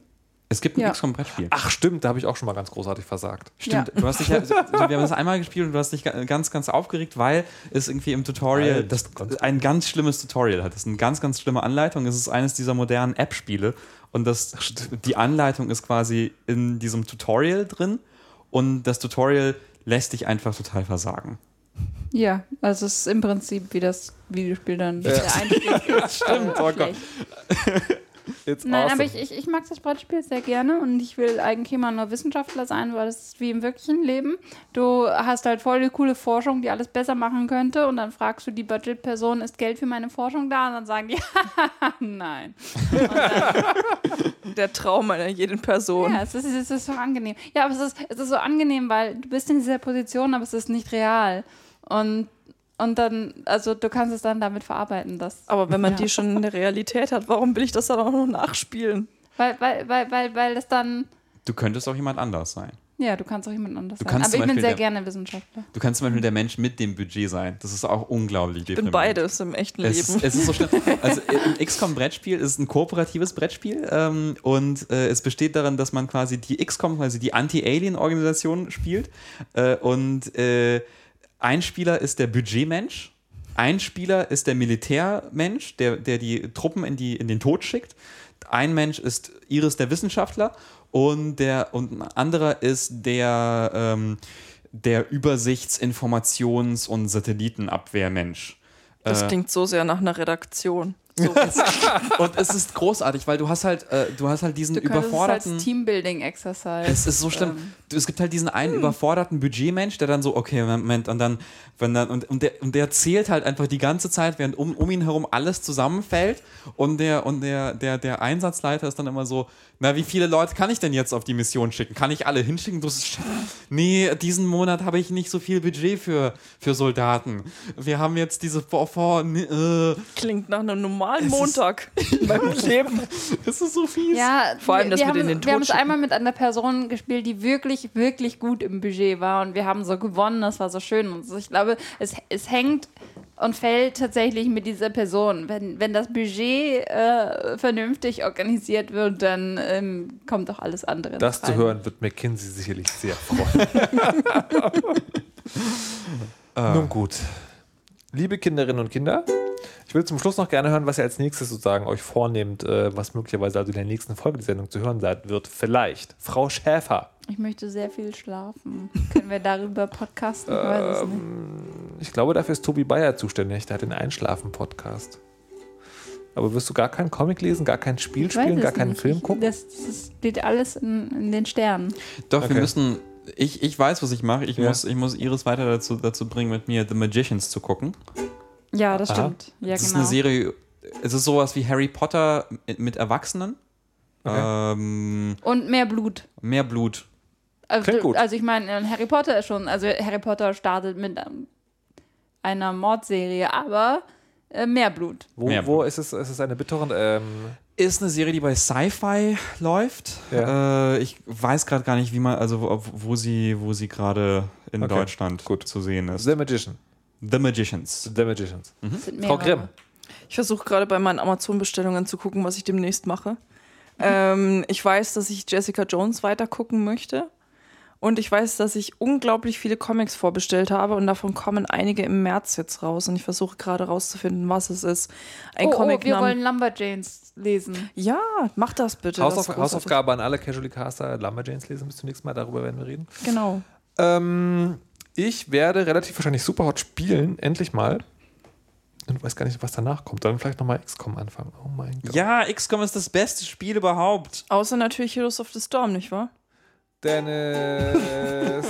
es gibt ein Ja. XCOM-Brettspiel. Ach stimmt, da habe ich auch schon mal ganz großartig versagt. Stimmt, Ja. du hast dich ja, also wir haben das einmal gespielt und du hast dich ga- ganz, ganz aufgeregt, weil es irgendwie im Tutorial Weil das, das- ein ganz schlimmes Tutorial hat. Das ist eine ganz, ganz schlimme Anleitung. Es ist eines dieser modernen App-Spiele und das, die Anleitung ist quasi in diesem Tutorial drin und das Tutorial lässt dich einfach total versagen. Ja, also es ist im Prinzip wie das Videospiel dann der Einstieg ist. Stimmt, oh Gott. It's Nein, awesome. aber ich, ich, ich mag das Brettspiel sehr gerne und ich will eigentlich immer nur Wissenschaftler sein, weil das ist wie im wirklichen Leben. Du hast halt voll die coole Forschung, die alles besser machen könnte und dann fragst du die Budget-Person, ist Geld für meine Forschung da? Und dann sagen die, nein. Der Traum einer jeden Person. Ja, es ist, es ist so angenehm. Ja, aber es ist, es ist so angenehm, weil du bist in dieser Position, aber es ist nicht real. Und Und dann, also du kannst es dann damit verarbeiten, dass. Aber wenn man Ja. die schon in der Realität hat, warum will ich das dann auch noch nachspielen? Weil, weil, weil, weil, weil das dann. Du könntest auch jemand anders sein. Ja, du kannst auch jemand anders Du sein. kannst Aber ich bin sehr der- gerne Wissenschaftler. Du kannst zum Beispiel der Mensch mit dem Budget sein. Das ist auch unglaublich Ich bin beides im echten Es Leben. ist, es ist so schlimm. Also ein XCOM-Brettspiel ist ein kooperatives Brettspiel ähm, und äh, es besteht darin, dass man quasi die XCOM, also die Anti-Alien-Organisation spielt äh, und äh, ein Spieler ist der Budgetmensch, ein Spieler ist der Militärmensch, der, der die Truppen in, die, in den Tod schickt, ein Mensch ist Iris der Wissenschaftler und, der, und ein anderer ist der, ähm, der Übersichts-, Informations- und Satellitenabwehrmensch. Das Äh, klingt so sehr nach einer Redaktion. und es ist großartig, weil du hast halt, äh, du hast halt diesen Du könntest es überforderten. als Teambuilding-Exercise. Es ist so schlimm. ähm, Du, es gibt halt diesen einen überforderten Budgetmensch, der dann so, okay, Moment, und dann, wenn dann, und, und, der, und der zählt halt einfach die ganze Zeit, während um, um ihn herum alles zusammenfällt. Und der, und der, der, der Einsatzleiter ist dann immer so, na, wie viele Leute kann ich denn jetzt auf die Mission schicken? Kann ich alle hinschicken? Ist, nee, diesen Monat habe ich nicht so viel Budget für, für Soldaten. Wir haben jetzt diese vor, vor äh, Klingt nach einem normalen Es ist- Montag in meinem Leben. das ist so fies. Ja, Vor allem wir, das wir mit haben, in den Wir haben Tod es einmal mit einer Person gespielt, die wirklich, wirklich gut im Budget war und wir haben so gewonnen, das war so schön. Und so. Ich glaube, es, es hängt und fällt tatsächlich mit dieser Person. Wenn, wenn das Budget äh, vernünftig organisiert wird, dann ähm, kommt auch alles andere. Das zu hören wird McKinsey sicherlich sehr freuen. Nun gut. Liebe Kinderinnen und Kinder, ich will zum Schluss noch gerne hören, was ihr als nächstes sozusagen euch vornehmt, äh, was möglicherweise also in der nächsten Folge der Sendung zu hören sein wird. Vielleicht Frau Schäfer. Ich möchte sehr viel schlafen. Können wir darüber podcasten? Ich weiß es nicht. Ich glaube, dafür ist Tobi Bayer zuständig. Der hat den Einschlafen-Podcast. Aber wirst du gar keinen Comic lesen, gar kein Spiel spielen, gar keinen nicht. Film gucken? Das, das steht alles in, in den Sternen. Doch, Okay. wir müssen. Ich, ich weiß, was ich mache. Ich, Ja. muss, ich muss Iris weiter dazu, dazu bringen, mit mir The Magicians zu gucken. Ja, das Aha. stimmt. Ja, Es ist genau. eine Serie. Es ist sowas wie Harry Potter mit, Erwachsenen. Ähm, Und mehr Blut. mehr Blut. Also, Klingt gut. also ich meine, Harry Potter ist schon, also Harry Potter startet mit ähm, einer Mordserie, aber äh, mehr Blut. Wo, Mehr wo ist es? Ist es eine bittere? Ähm, Ist eine Serie, die bei Sci-Fi läuft. Ja. Äh, ich weiß gerade gar nicht, wie man, also wo, wo sie, wo sie gerade in Okay, Deutschland gut. zu sehen ist. The Magician. The Magicians. The Magicians. Sind Frau. Grimm. Ich versuche gerade bei meinen Amazon-Bestellungen zu gucken, was ich demnächst mache. Ähm, ich weiß, dass ich Jessica Jones weiter gucken möchte. Und ich weiß, dass ich unglaublich viele Comics vorbestellt habe und davon kommen einige im März jetzt raus. Und ich versuche gerade rauszufinden, was es ist. Ein Oh, Comic oh, wir wollen Lumberjanes lesen. Ja, mach das bitte. das Hausauf großartig. Hausaufgabe an alle Casually Caster. Lumberjanes lesen bis zum nächsten Mal. Darüber werden wir reden. Genau. Ähm, ich werde relativ wahrscheinlich Superhot spielen. Endlich mal. Und weiß gar nicht, was danach kommt. Dann vielleicht nochmal XCOM anfangen. Oh mein Gott. Ja, XCOM ist das beste Spiel überhaupt. Außer natürlich Heroes of the Storm, nicht wahr? Dennis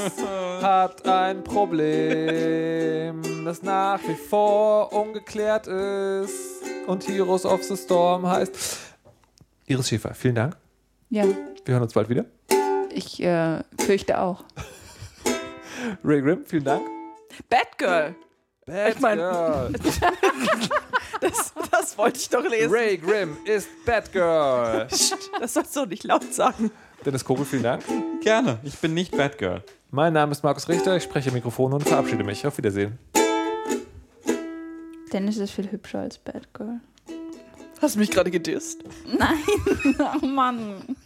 hat ein Problem, das nach wie vor ungeklärt ist. Und Heroes of the Storm heißt. Iris Schäfer, vielen Dank. Ja, Wir hören uns bald wieder. ich äh, fürchte auch. Ray Grimm, vielen Dank. Batgirl! Bad Ich mein- Girl. Das, das wollte ich doch lesen. Ray Grimm ist Batgirl. Das sollst du nicht laut sagen. Dennis Kobel, vielen Dank. Gerne. Ich bin nicht Batgirl. Mein Name ist Markus Richter. Ich spreche im Mikrofon und verabschiede mich. Auf Wiedersehen. Dennis ist viel hübscher als Batgirl. Hast du mich gerade gedisst? Nein, oh Mann.